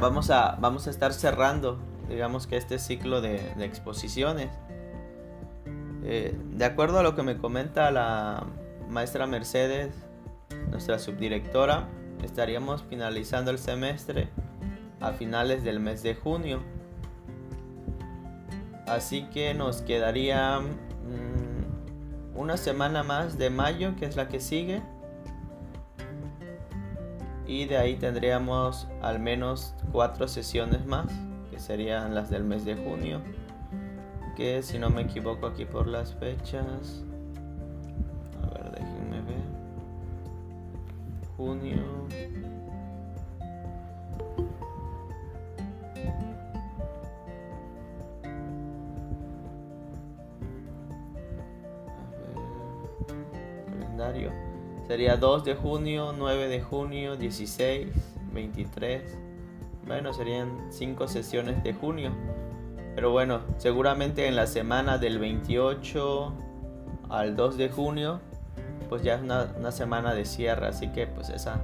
vamos a, vamos a estar cerrando, digamos que este ciclo de, exposiciones. Eh, de acuerdo a lo que me comenta la maestra Mercedes, nuestra subdirectora, estaríamos finalizando el semestre a finales del mes de junio. Así que nos quedaría mm, una semana más de mayo, que es la que sigue. Y de ahí tendríamos al menos cuatro sesiones más, que serían las del mes de junio. Que si no me equivoco aquí por las fechas. A ver, déjenme ver. Junio. calendario. Sería 2 de junio, 9 de junio, 16, 23. Bueno, serían 5 sesiones de junio. Pero bueno, seguramente en la semana del 28 al 2 de junio, pues ya es una, semana de cierre. Así que pues esa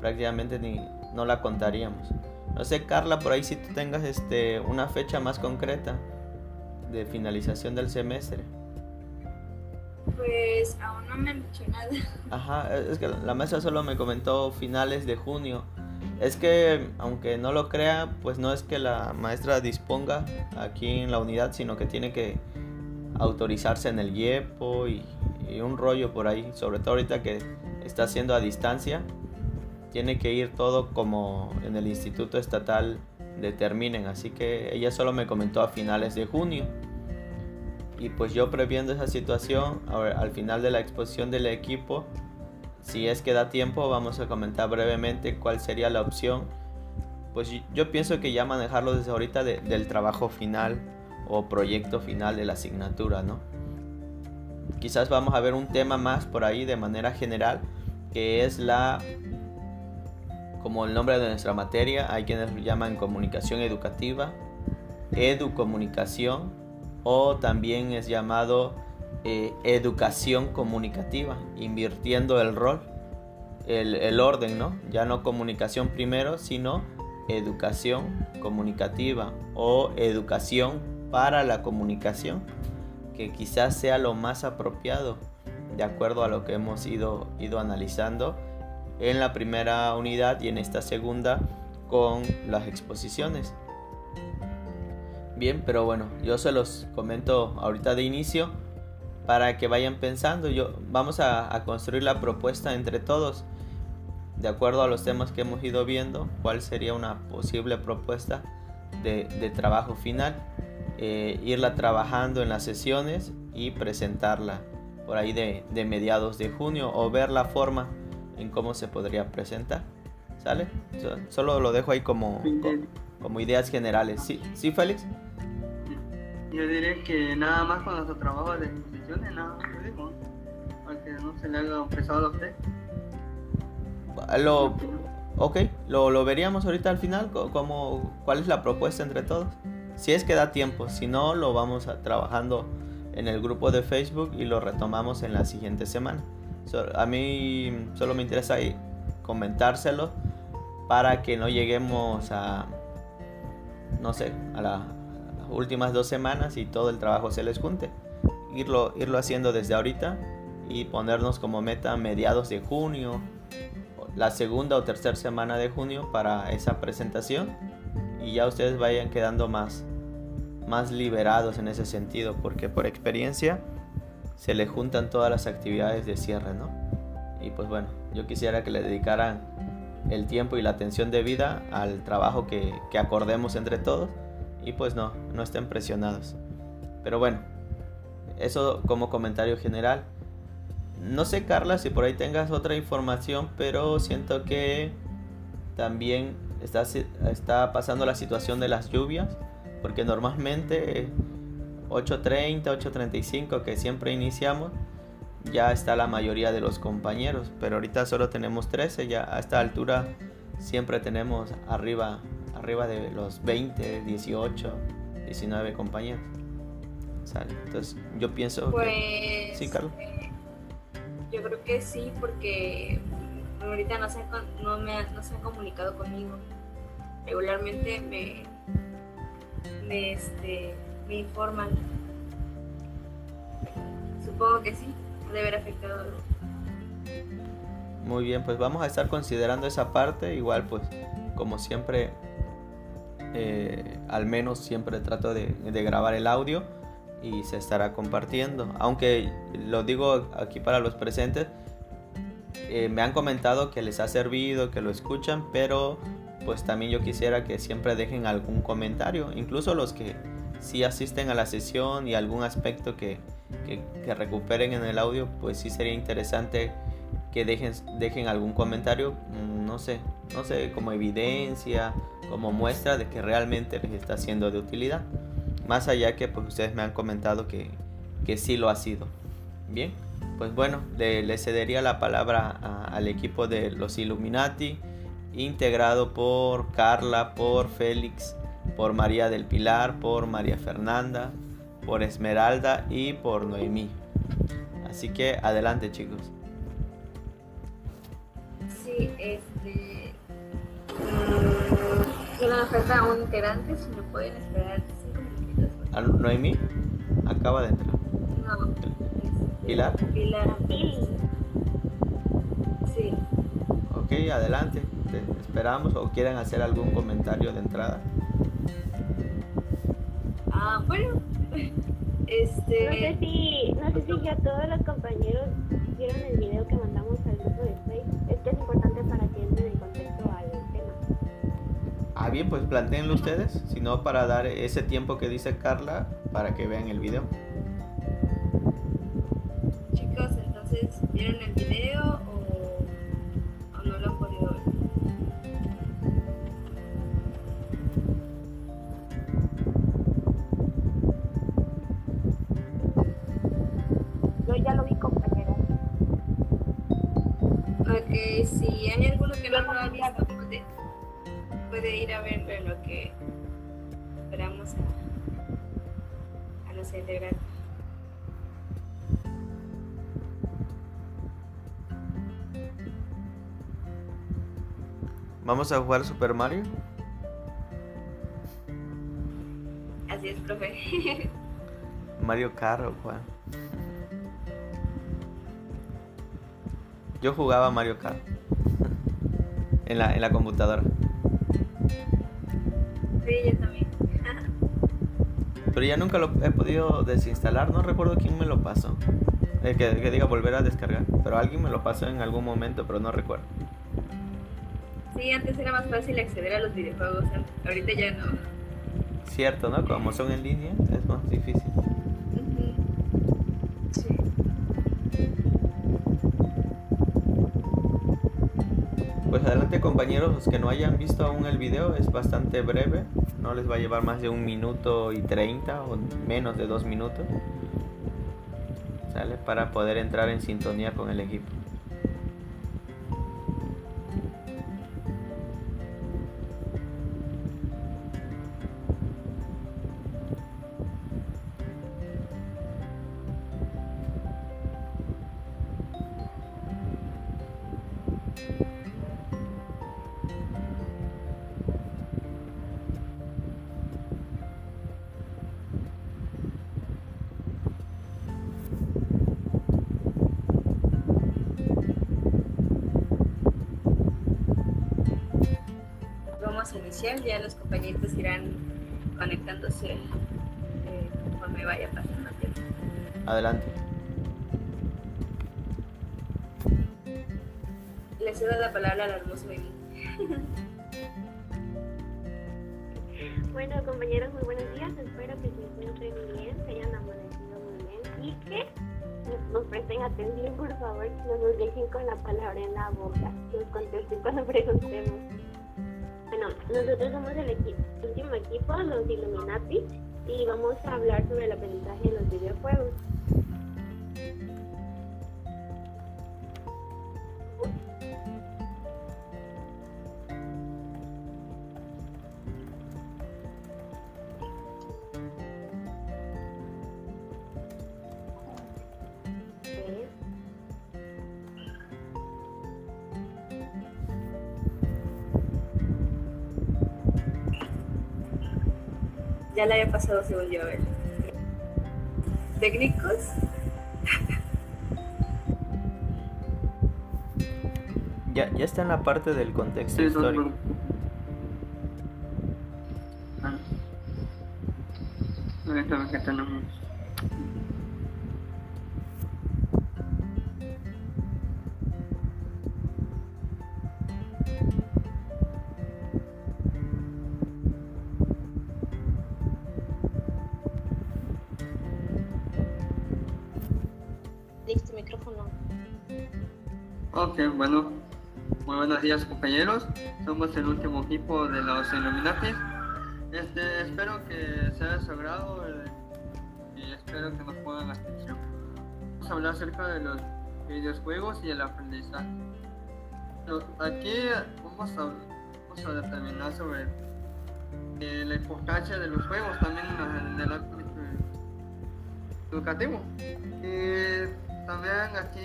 prácticamente ni, no la contaríamos. No sé, Carla, por ahí si tú tengas este, una fecha más concreta de finalización del semestre. Pues aún no me han dicho nada. Ajá, es que la maestra solo me comentó finales de junio. Es que, aunque no lo crea, pues no es que la maestra disponga aquí en la unidad, sino que tiene que autorizarse en el IEPO y, y un rollo por ahí, sobre todo ahorita que está haciendo a distancia. Tiene que ir todo como en el instituto estatal determinen, así que ella solo me comentó a finales de junio. Y pues yo previendo esa situación, al final de la exposición del equipo, si es que da tiempo, vamos a comentar brevemente cuál sería la opción. Pues yo pienso que ya manejarlo desde ahorita del trabajo final o proyecto final de la asignatura, ¿no? Quizás vamos a ver un tema más por ahí de manera general, que es la, como el nombre de nuestra materia, hay quienes lo llaman comunicación educativa, educomunicación o también es llamado eh, educación comunicativa, invirtiendo el rol, el, el, orden, ¿no? Ya no comunicación primero, sino educación comunicativa o educación para la comunicación, que quizás sea lo más apropiado de acuerdo a lo que hemos ido, ido analizando en la primera unidad y en esta segunda con las exposiciones. Bien, pero bueno, yo se los comento ahorita de inicio para que vayan pensando. Yo, vamos a, construir la propuesta entre todos, de acuerdo a los temas que hemos ido viendo, cuál sería una posible propuesta de, trabajo final, eh, irla trabajando en las sesiones y presentarla por ahí de, mediados de junio o ver la forma en cómo se podría presentar. ¿Sale? Solo lo dejo ahí como, como, ideas generales. ¿Sí, ¿Sí Félix? Yo diré que nada más con nuestro trabajo de exposiciones, nada más lo para que no se le haga pesado a usted. Lo, ok, lo, lo veríamos ahorita al final, como, cuál es la propuesta entre todos. Si es que da tiempo, si no, lo vamos a, trabajando en el grupo de Facebook y lo retomamos en la siguiente semana. a mí solo me interesa ahí comentárselo para que no lleguemos a, no sé, a la, últimas dos semanas y todo el trabajo se les junte. Irlo, irlo haciendo desde ahorita y ponernos como meta mediados de junio, la segunda o tercera semana de junio para esa presentación y ya ustedes vayan quedando más, más liberados en ese sentido porque por experiencia se le juntan todas las actividades de cierre, ¿no? Y pues bueno, yo quisiera que le dedicaran el tiempo y la atención debida al trabajo que, que acordemos entre todos y pues no, no estén presionados. Pero bueno, eso como comentario general. No sé Carla si por ahí tengas otra información, pero siento que también está, está pasando la situación de las lluvias, porque normalmente 8.30, 8.35 que siempre iniciamos, ya está la mayoría de los compañeros, pero ahorita solo tenemos 13, ya a esta altura siempre tenemos arriba arriba de los 20, 18, 19 compañeros. Entonces yo pienso pues, que... Sí, Carlos. Eh, yo creo que sí, porque ahorita no se, no, me, no se han comunicado conmigo. regularmente me, me, este, me informan. Supongo que sí, debe haber afectado. Muy bien, pues vamos a estar considerando esa parte. Igual, pues, como siempre, eh, al menos siempre trato de, de grabar el audio y se estará compartiendo. Aunque lo digo aquí para los presentes, eh, me han comentado que les ha servido, que lo escuchan, pero pues también yo quisiera que siempre dejen algún comentario, incluso los que sí asisten a la sesión y algún aspecto que, que, recuperen en el audio, pues sí sería interesante que dejen, dejen algún comentario, mm, no sé, no sé, como evidencia, como muestra de que realmente les está siendo de utilidad. Más allá que pues ustedes me han comentado que, que sí lo ha sido. Bien, pues bueno, le, cedería la palabra al equipo de los Illuminati, integrado por Carla, por Félix, por María del Pilar, por María Fernanda, por Esmeralda y por Noemí. Así que adelante chicos. Sí, este... Solo nos falta un integrante, si no pueden esperar ¿Noemí? Acaba de entrar. No. ¿Pilar? Pilar. Sí. Ok, adelante. Te esperamos o quieren hacer algún comentario de entrada. Ah, bueno. Este... No sé si, no sé si ya todos los compañeros vieron el video que mandamos al grupo de Facebook. Es que es importante para que entren en contexto al tema. Ah, bien, pues planteenlo ustedes, si no para dar ese tiempo que dice Carla para que vean el video. vieron el video o, no lo han podido Si hay alguno que no lo ha visto, puede, puede ir a verlo en lo que esperamos a, a los integrantes. ¿Vamos a jugar Super Mario? Así es, profe. Mario Kart o Yo jugaba Mario Kart. en, la, en la computadora. Sí, yo también. Pero ya nunca lo he podido desinstalar. No recuerdo quién me lo pasó. Eh, que, que diga volver a descargar. Pero alguien me lo pasó en algún momento, pero no recuerdo. Sí, antes era más fácil acceder a los videojuegos, ahorita ya no. Cierto, ¿no? Como son en línea, es más difícil. Compañeros, los que no hayan visto aún el video es bastante breve, no les va a llevar más de un minuto y treinta o menos de dos minutos. ¿Sale? Para poder entrar en sintonía con el equipo. Ya le había pasado según yo a ver. ¿Técnicos? Ya, ya está en la parte del contexto Sí, histórico. Ah. Ahorita ve compañeros. Somos el último equipo de los Illuminatis. Este, espero que sea de su agrado eh, y espero que nos pongan atención. Vamos a hablar acerca de los videojuegos y el aprendizaje. Aquí vamos a, vamos a determinar sobre eh, la importancia de los juegos también en, el ámbito educativo. Y también aquí,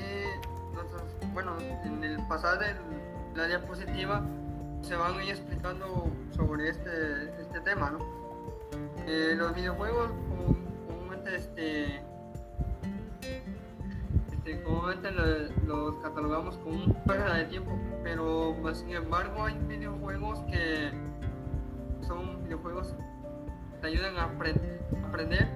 bueno, en el pasar de la diapositiva se van a ir explicando sobre este, este tema. Eh, los videojuegos común- comúnmente, este, este, comúnmente lo- los catalogamos como un pérdida de tiempo, pero pues, sin embargo hay videojuegos que son videojuegos que te ayudan a apren- aprender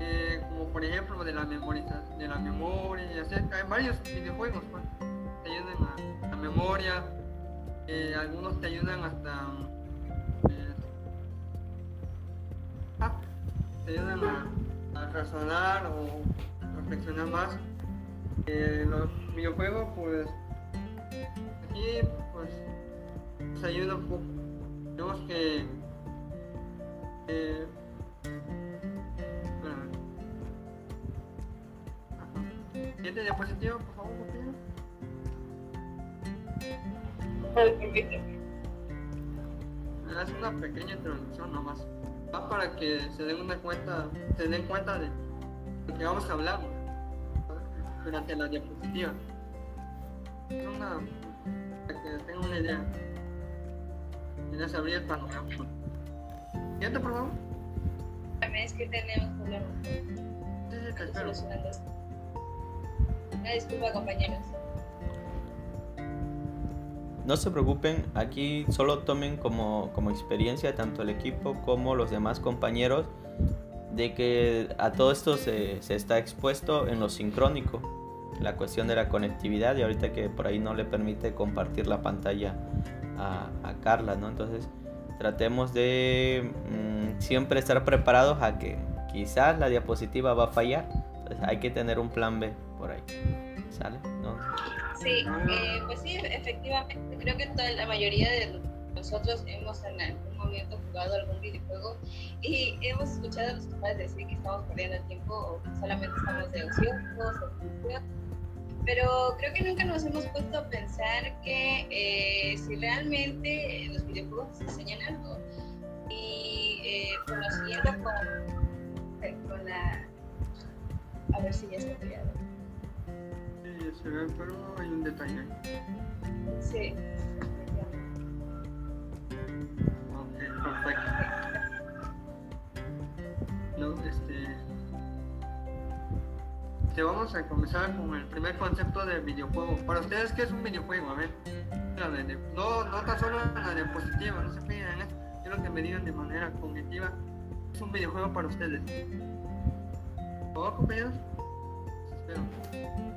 eh, como por ejemplo de la memoria, de la memoria, y hay varios videojuegos pues, te ayudan a memoria, eh, algunos te ayudan hasta eh, ah, te ayudan a, razonar o reflexionar más. Eh, los videojuegos pues aquí pues nos ayuda un poco. Tenemos que eh. Siguiente diapositiva, por favor. Es una pequeña introducción nomás. Va para que se den una cuenta, se den cuenta de lo que vamos a hablar durante la diapositiva. Es una para que tengan una idea. Y les abrí el panorama. Siguiente, por favor. También es que tenemos problemas Sí, sí, te espero. Una disculpa, compañeros. No se preocupen, aquí solo tomen como, como experiencia tanto el equipo como los demás compañeros de que a todo esto se, se está expuesto en lo sincrónico, la cuestión de la conectividad y ahorita que por ahí no le permite compartir la pantalla a, a Carla, ¿no? Entonces tratemos de mm, siempre estar preparados a que quizás la diapositiva va a fallar, entonces hay que tener un plan B por ahí, ¿sale? ¿No? Sí, eh, pues sí, efectivamente, creo que toda la mayoría de nosotros hemos en algún momento jugado algún videojuego y hemos escuchado a los padres decir que estamos perdiendo el tiempo o que solamente estamos de ociosos pero creo que nunca nos hemos puesto a pensar que eh, si realmente los videojuegos nos enseñan algo y eh, conociendo con, con la... A ver si ya está peleado. Ve, pero hay un detalle ahí. Sí. Ok, perfecto. No, este. Te vamos a comenzar con el primer concepto de videojuego. Para ustedes, ¿qué es un videojuego? A ver. No, no tan solo en la diapositiva, no se fijen en eso. Quiero que me digan de manera cognitiva. ¿qué Es un videojuego para ustedes. ¿Por favor, compañeros? Espero.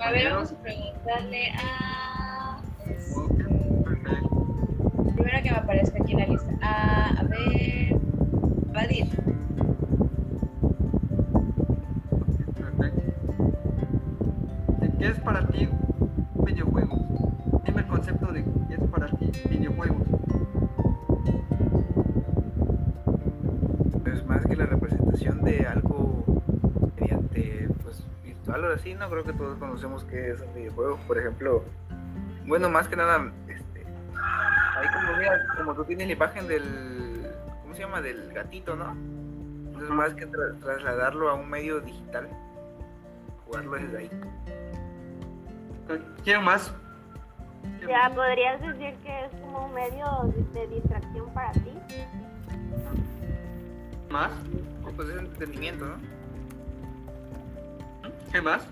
A ver, vamos a preguntarle a. es- Ok, perfecto. primero que me aparezca aquí en la lista. A, a ver. Vadir. Perfecto. ¿De ¿Qué es para ti un videojuego? Dime el concepto de qué es para ti videojuegos. Pues más que la representación de algo mediante pues virtual o así, no creo que todos conocemos qué es un videojuego. Por ejemplo, bueno, más que nada, este, ahí como mira, como tú tienes la imagen del, ¿cómo se llama? Del gatito, ¿no? Entonces más que tra- trasladarlo a un medio digital, jugarlo desde ahí. ¿Quién más? Ya podrías decir que es como un medio de distracción para ti. ¿Más? Pues es entretenimiento, ¿no? ¿Qué más?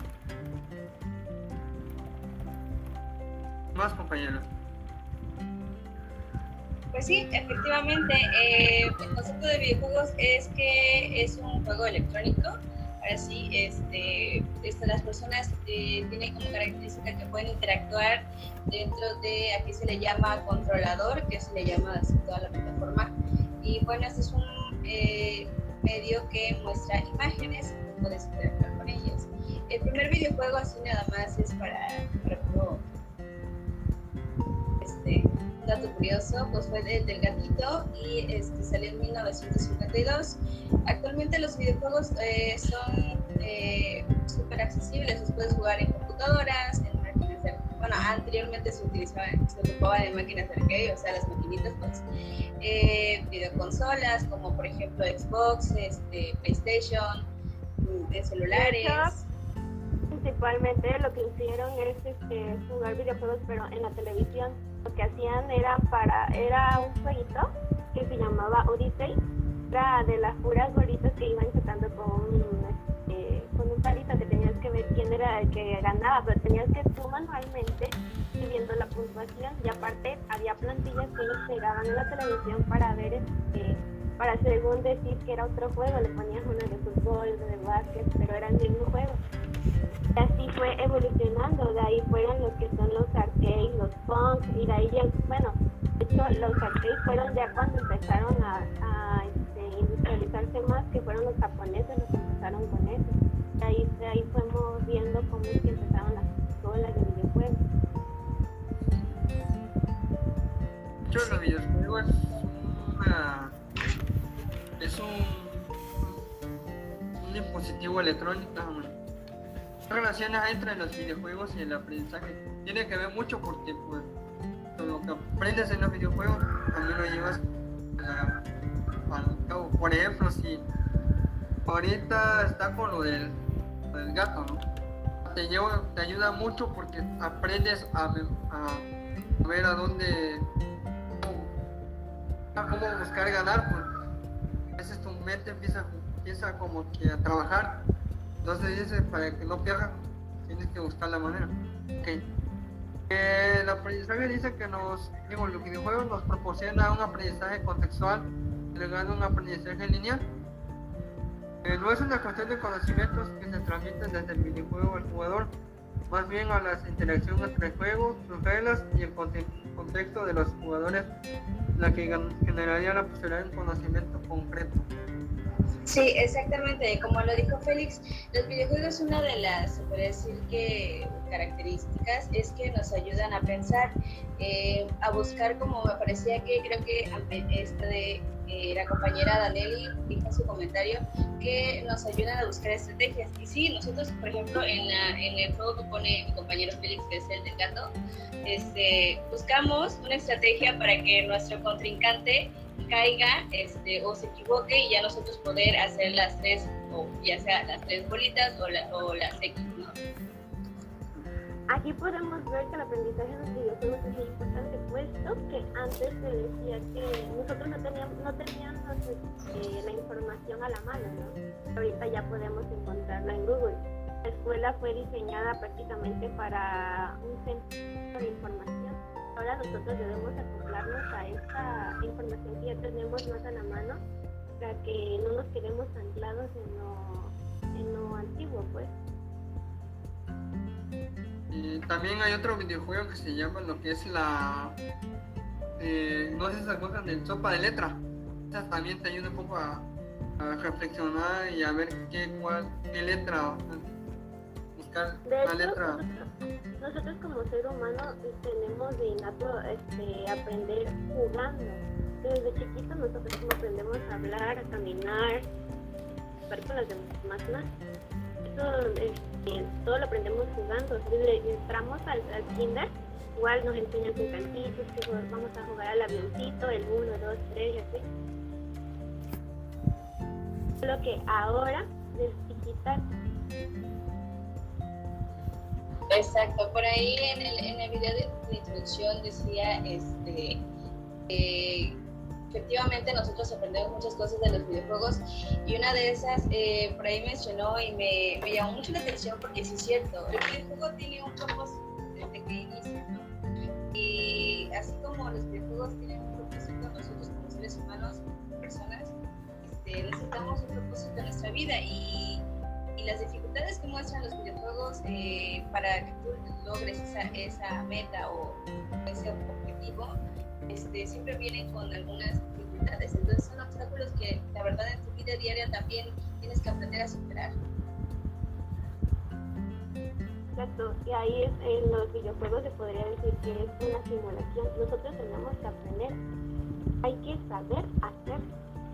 Más compañeros. Pues sí, efectivamente, eh, el concepto de videojuegos es que es un juego electrónico. Ahora sí, este, este, las personas eh, tienen como característica que pueden interactuar dentro de, aquí se le llama controlador, que se le llama así toda la plataforma. Y bueno, este es un eh, medio que muestra imágenes, puedes interactuar. El primer videojuego así nada más es para, para este, dato curioso, pues fue el del gatito y este, salió en 1952. Actualmente los videojuegos eh, son eh, súper accesibles, los puedes jugar en computadoras, en máquinas de bueno, anteriormente se utilizaba, se ocupaba de máquinas de arcade, o sea, las maquinitas, pues, eh, videoconsolas, como por ejemplo Xbox, este, PlayStation, mm, de celulares principalmente lo que hicieron es este, jugar videojuegos pero en la televisión. Lo que hacían era para era un jueguito que se llamaba Odyssey. Era de las puras bolitas que iban sacando con un este, palito que tenías que ver quién era el que ganaba pero tenías que tú manualmente viendo la puntuación. Y aparte había plantillas que ellos pegaban en la televisión para ver este para según decir que era otro juego. Le ponías una de fútbol de básquet pero era el mismo juego así fue evolucionando, de ahí fueron los que son los arcades, los punks, y de ahí ya, bueno, de hecho los arcades fueron ya cuando empezaron a, este, industrializarse más, que fueron los japoneses los que empezaron con eso. De ahí, de ahí fuimos viendo cómo es que empezaron las consolas de videojuegos. De hecho, los videojuegos es un, un dispositivo electrónico relaciones entre los videojuegos y el aprendizaje tiene que ver mucho porque pues lo que aprendes en los videojuegos también lo llevas al cabo. Por ejemplo, si ahorita está con lo del, gato, ¿no? Te, ayuda mucho porque aprendes a, a ver a dónde, a cómo buscar ganar. Pues. A veces tu mente empieza, empieza como que a trabajar entonces dice, para que no pierdan, tienes que buscar la manera. Okay. Eh, el aprendizaje dice que nos, digo, los videojuegos nos proporciona un aprendizaje contextual, legando un aprendizaje lineal. Eh, no es una cuestión de conocimientos que se transmiten desde el videojuego al jugador, más bien a las interacciones entre el juego, sus reglas y el contexto de los jugadores, la que generaría la posibilidad de un conocimiento concreto. Sí, exactamente. Como lo dijo Félix, los videojuegos, una de las, se decir que características es que nos ayudan a pensar, eh, a buscar, como me parecía que creo que esta de eh, la compañera Danelli dijo en su comentario, que nos ayudan a buscar estrategias. Y sí, nosotros, por ejemplo, en, en el juego que pone mi compañero Félix, que es el del gato, este, buscamos una estrategia para que nuestro contrincante caiga este, o se equivoque y ya nosotros poder hacer las tres, o ya sea las tres bolitas o, o las X, ¿no? Aquí podemos ver que el aprendizaje de los videojuegos es importante, puesto que antes se decía que nosotros no teníamos, no teníamos este, la información a la mano, ¿no? Ahorita ya podemos encontrarla en Google. La escuela fue diseñada prácticamente para un centro de información ahora nosotros debemos acoplarnos a esta información que ya tenemos más a la mano para que no nos quedemos anclados en lo, en lo antiguo, pues. Y también hay otro videojuego que se llama lo que es la... Eh, no sé si se acuerdan del sopa de letra. También te ayuda un poco a, a reflexionar y a ver qué, cuál, qué letra de letra. Nosotros, como ser humano tenemos de innato este, aprender jugando. Desde chiquitos nosotros aprendemos a hablar, a caminar, a jugar con las demás máquinas. Eso este, todo lo aprendemos jugando. Desde entramos al, al kinder, igual nos enseñan con cantitos, que vamos a jugar al avioncito, el 1, 2, 3 y así. Lo que ahora, desde chiquitas, Exacto, por ahí en el, en el video de, introducción decía este, eh, efectivamente nosotros aprendemos muchas cosas de los videojuegos y una de esas eh, por ahí mencionó y me, llamó mucho la atención porque sí es cierto, el videojuego tiene un propósito desde que inicia. Y así como los videojuegos tienen un propósito, nosotros como seres humanos, personas, este, necesitamos un propósito en nuestra vida y, y, las dificultades que muestran los videojuegos eh, para que tú logres esa, meta o ese objetivo este, siempre vienen con algunas dificultades. Entonces son obstáculos que la verdad en tu vida diaria también tienes que aprender a superar. Exacto, y ahí es, en los videojuegos se podría decir que es una simulación. Nosotros tenemos que aprender, hay que saber hacer,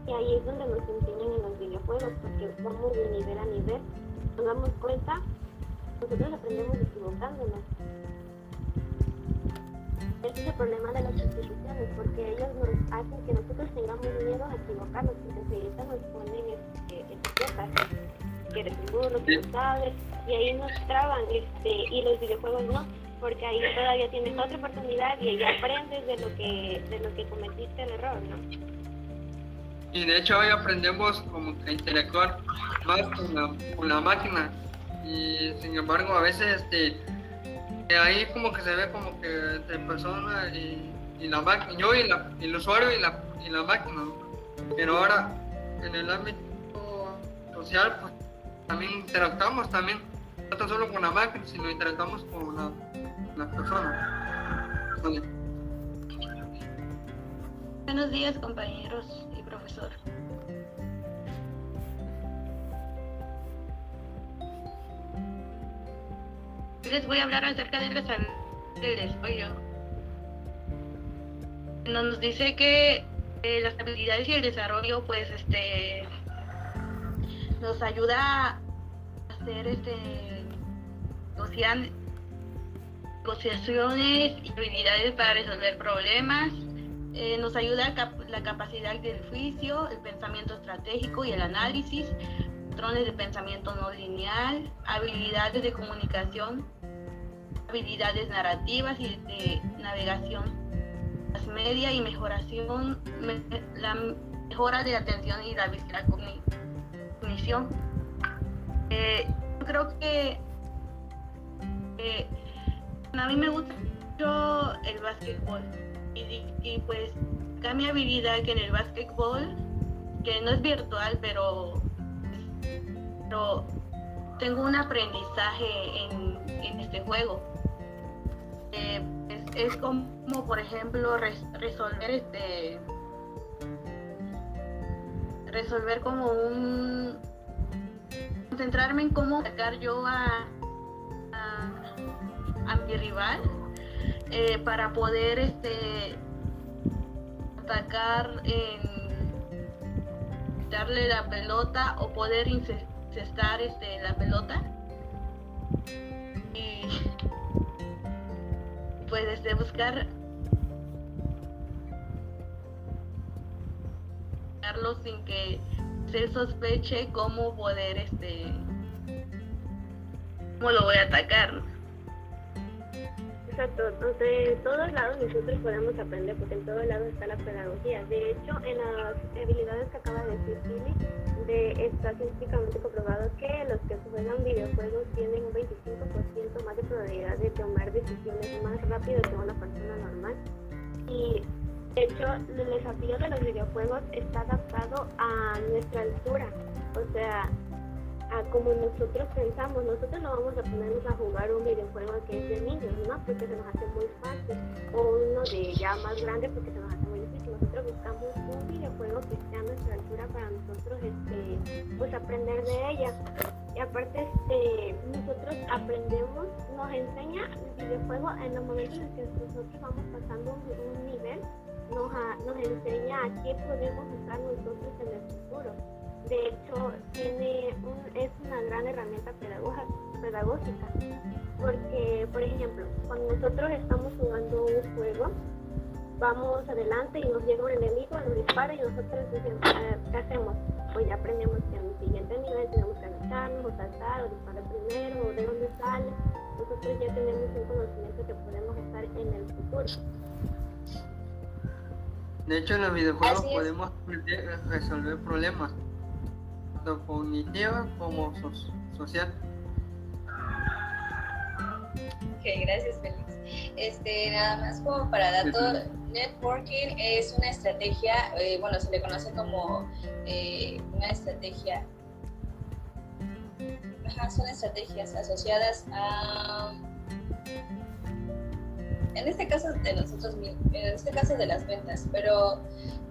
y ahí es donde nos enseñan en los videojuegos, porque vamos de nivel a nivel, nos damos cuenta, nosotros aprendemos equivocándonos ese es el problema de las instituciones, porque ellos nos hacen que nosotros tengamos miedo a equivocarnos, porque enseguida nos ponen este, etiquetas, que eres seguro, que no sabes, y ahí nos traban, este, y los videojuegos no, porque ahí todavía tienes otra oportunidad y ahí aprendes de lo que, de lo que cometiste el error, ¿no? Y de hecho hoy aprendemos como que interactuar más con la, con la máquina. Y sin embargo a veces este ahí como que se ve como que entre persona y, la máquina, yo y la, el usuario y la, y la máquina, pero ahora en el ámbito social pues también interactuamos también, no tan solo con la máquina, sino interactuamos con la, la persona. Buenos días compañeros les voy a hablar acerca del desarrollo del desarrollo. Nos dice que eh, las habilidades y el desarrollo, pues, este, nos ayuda a hacer, este, negociaciones y habilidades para resolver problemas. Eh, nos ayuda la capacidad del juicio, el pensamiento estratégico y el análisis, patrones de pensamiento no lineal, habilidades de comunicación, habilidades narrativas y de navegación las media y mejoración, la mejora de atención y la, cognición. Eh, yo creo que a mí me gusta mucho el básquetbol y, y pues mi habilidad que en el básquetbol, que no es virtual, pero, pero tengo un aprendizaje en, en este juego. Eh, es, como, por ejemplo, resolver este resolver como un concentrarme en cómo atacar yo a, a, mi rival eh, para poder este atacar en darle la pelota o poder incestar este la pelota. Y puedes de buscar sin que se sospeche cómo poder este cómo lo voy a atacar Exacto, entonces en todos lados nosotros podemos aprender porque en todos lados está la pedagogía. De hecho, en las habilidades que acaba de decir Tilly, de, está científicamente comprobado que los que juegan videojuegos tienen un 25% más de probabilidad de tomar decisiones más rápido que una persona normal. Y de hecho, el desafío de los videojuegos está adaptado a nuestra altura. O sea, como nosotros pensamos, nosotros no vamos a ponernos a jugar un videojuego que es de niños, ¿no? Porque se nos hace muy fácil, o uno de ya más grande porque se nos hace muy difícil. Nosotros buscamos un videojuego que esté a nuestra altura para nosotros este, pues aprender de ella. Y aparte, este, nosotros aprendemos, nos enseña el videojuego en los momentos en que nosotros vamos pasando un, nivel, nos, nos enseña a qué podemos usar nosotros en el futuro de hecho, tiene es una gran herramienta pedagógica, porque, por ejemplo, cuando nosotros estamos jugando un juego, vamos adelante y nos llega un enemigo, nos dispara y nosotros decimos, ¿qué hacemos? Pues ya aprendemos que en el siguiente nivel tenemos que agacharnos o saltar o disparar primero o de dónde sale nosotros ya tenemos un conocimiento que podemos usar en el futuro. De hecho, en los videojuegos podemos aprender a resolver problemas, tanto cognitivos como so- social. Ok, gracias Félix. Este, nada más como para dato, networking es una estrategia, eh, bueno, se le conoce como eh, una estrategia, ajá, son estrategias asociadas a, en este caso de nosotros mismos, en este caso de las ventas, pero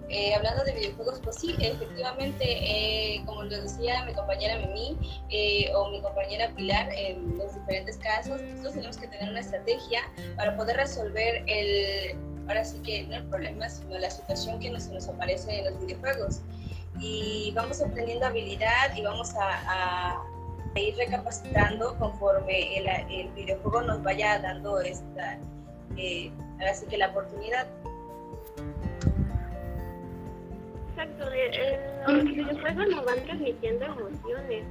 eh, hablando de videojuegos, pues sí, efectivamente, eh, como lo decía mi compañera Mimi, eh, o mi compañera Pilar, en los diferentes casos, nosotros tenemos que tener una estrategia para poder resolver el, ahora sí que no el problema, sino la situación que nos, nos aparece en los videojuegos. Y vamos obteniendo habilidad y vamos a, a- ir recapacitando conforme el, el videojuego nos vaya dando esta, eh, ahora sí que la oportunidad. Exacto, eh, los videojuegos nos van transmitiendo emociones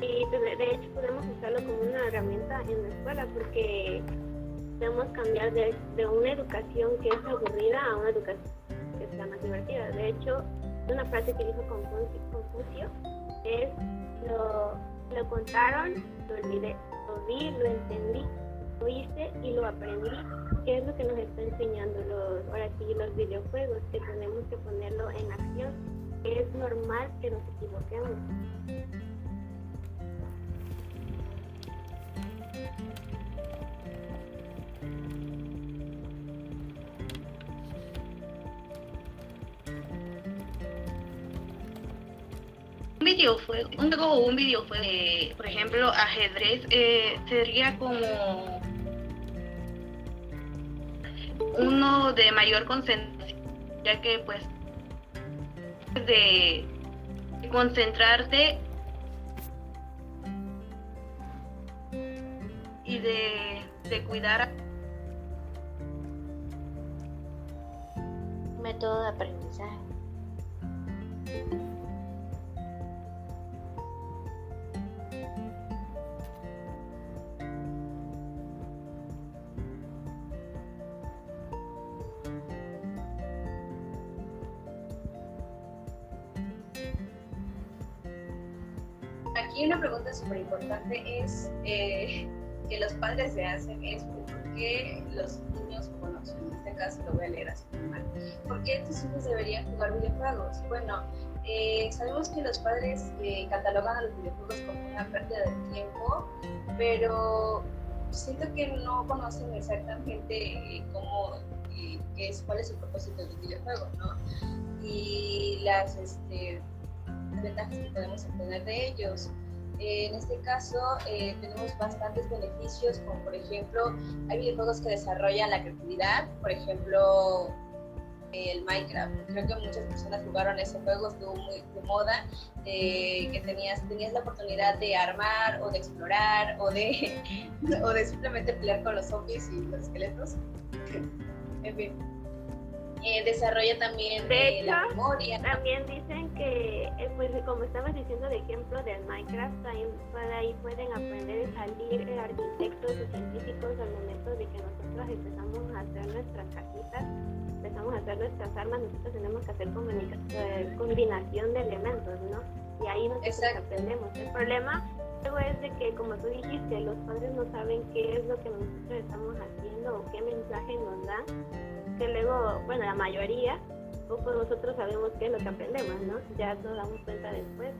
y de, hecho podemos usarlo como una herramienta en la escuela porque podemos cambiar de, de una educación que es aburrida a una educación que sea más divertida. De hecho, una frase que dijo Confucio es lo, lo contaron, lo olvidé, lo vi, lo entendí, hice y lo aprendí qué es lo que nos está enseñando los, ahora sí, los videojuegos, que tenemos que ponerlo en acción, que es normal que nos equivoquemos. Un juego o un videojuego, de, por ejemplo, ajedrez, eh, sería como uno de mayor concentración, ya que pues de concentrarte y de, de cuidar a método de aprendizaje. Aquí una pregunta súper importante es eh, que los padres se hacen es por qué los niños, bueno, en este caso lo voy a leer así normal, ¿por qué tus hijos deberían jugar videojuegos? Bueno, eh, sabemos que los padres eh, catalogan a los videojuegos como una pérdida de tiempo, pero siento que no conocen exactamente cómo, es, cuál es el propósito del videojuego, ¿no? Y las, este, ventajas que podemos obtener de ellos. Eh, en este caso eh, tenemos bastantes beneficios, como por ejemplo, hay videojuegos que desarrollan la creatividad, por ejemplo, el Minecraft. Creo que muchas personas jugaron ese juego, estuvo muy de moda, eh, que tenías, tenías la oportunidad de armar o de explorar o de, o de simplemente pelear con los zombies y los esqueletos. en fin. Eh, desarrolla también De eh, la hecho, memoria. También dicen que, eh, pues como estabas diciendo de ejemplo del Minecraft, también ahí pueden aprender a salir eh, arquitectos o científicos al momento de que nosotros empezamos a hacer nuestras cajitas, empezamos a hacer nuestras armas, nosotros tenemos que hacer eh, combinación de elementos, ¿no? Y ahí nosotros Exacto. aprendemos. El problema luego es de que, como tú dijiste, los padres no saben qué es lo que nosotros estamos haciendo o qué mensaje nos dan que luego, bueno, la mayoría, poco nosotros sabemos qué es lo que aprendemos, ¿no? Ya nos damos cuenta después.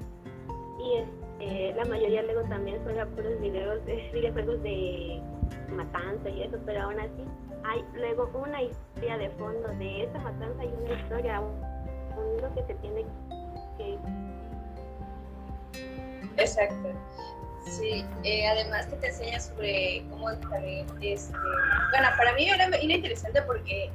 Y este, la mayoría luego también juega puros videos, de, videojuegos de matanza y eso, pero aún así hay luego una historia de fondo de esa matanza y una historia, un mundo que se tiene que Exacto. Sí, eh, además que te enseña sobre cómo también, este, bueno, para mí era interesante porque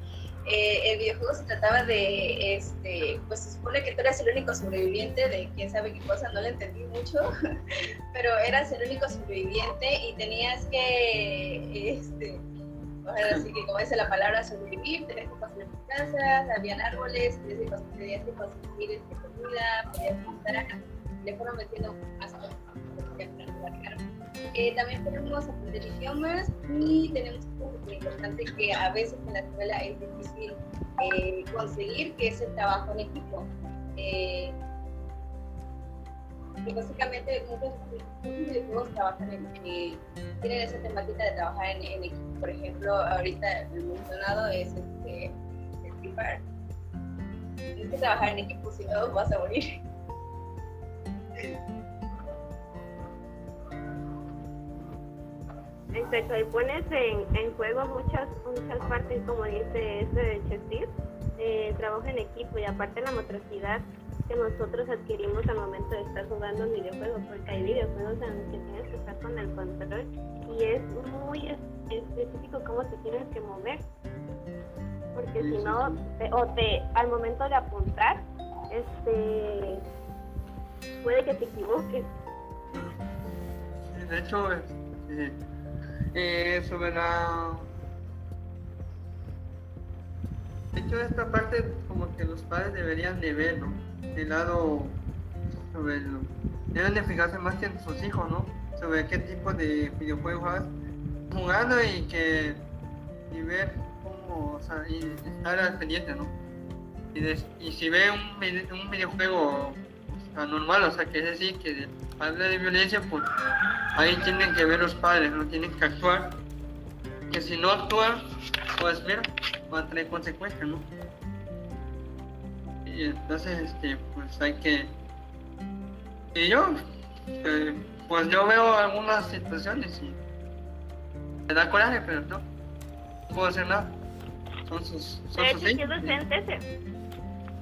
eh, el videojuego se trataba de, este, pues se supone que tú eras el único sobreviviente de quién sabe qué cosa, no lo entendí mucho, pero eras el único sobreviviente y tenías que, este, ahora sí que como dice la palabra, sobrevivir, tenías que construir tus casas, habían árboles, tenías que construir, comida, podías montar, le fueron metiendo más cosas. Eh, también podemos aprender idiomas y tenemos algo muy importante que a veces en la escuela es difícil eh, conseguir, que es el trabajo en equipo. Eh, y básicamente muchos, muchos trabajan en, eh, tienen esa temática de trabajar en, equipo. Por ejemplo, ahorita el mencionado es este, Fire. Tienes que trabajar en equipo, si no vas a morir. Exacto, y pones en, en juego muchas muchas partes, como dice este de Chesir, eh, trabajo en equipo y aparte la motricidad que nosotros adquirimos al momento de estar jugando un videojuego, porque hay videojuegos en los que tienes que estar con el control y es muy es- específico cómo te tienes que mover, porque Sí, si no, te- o te al momento de apuntar, este puede que te equivoques. De hecho, este, eh, sobre la... De hecho, esta parte como que los padres deberían de ver, ¿no? El lado sobre lo... Deben de fijarse más que en sus hijos, ¿no? Sobre qué tipo de videojuegos jugando y que... Y ver cómo... O sea, y estar al pendiente, ¿no? Y, des- y si ve un, un videojuego anormal, o sea, que es decir, que habla de violencia, pues ahí tienen que ver los padres, no tienen que actuar. Que si no actúan, pues mira, va a traer consecuencias, ¿no? Y entonces, este, pues hay que. Y yo, eh, pues yo veo algunas situaciones y me da coraje, pero no, no puedo hacer nada. Son sus, son De sus hecho, hijos. docente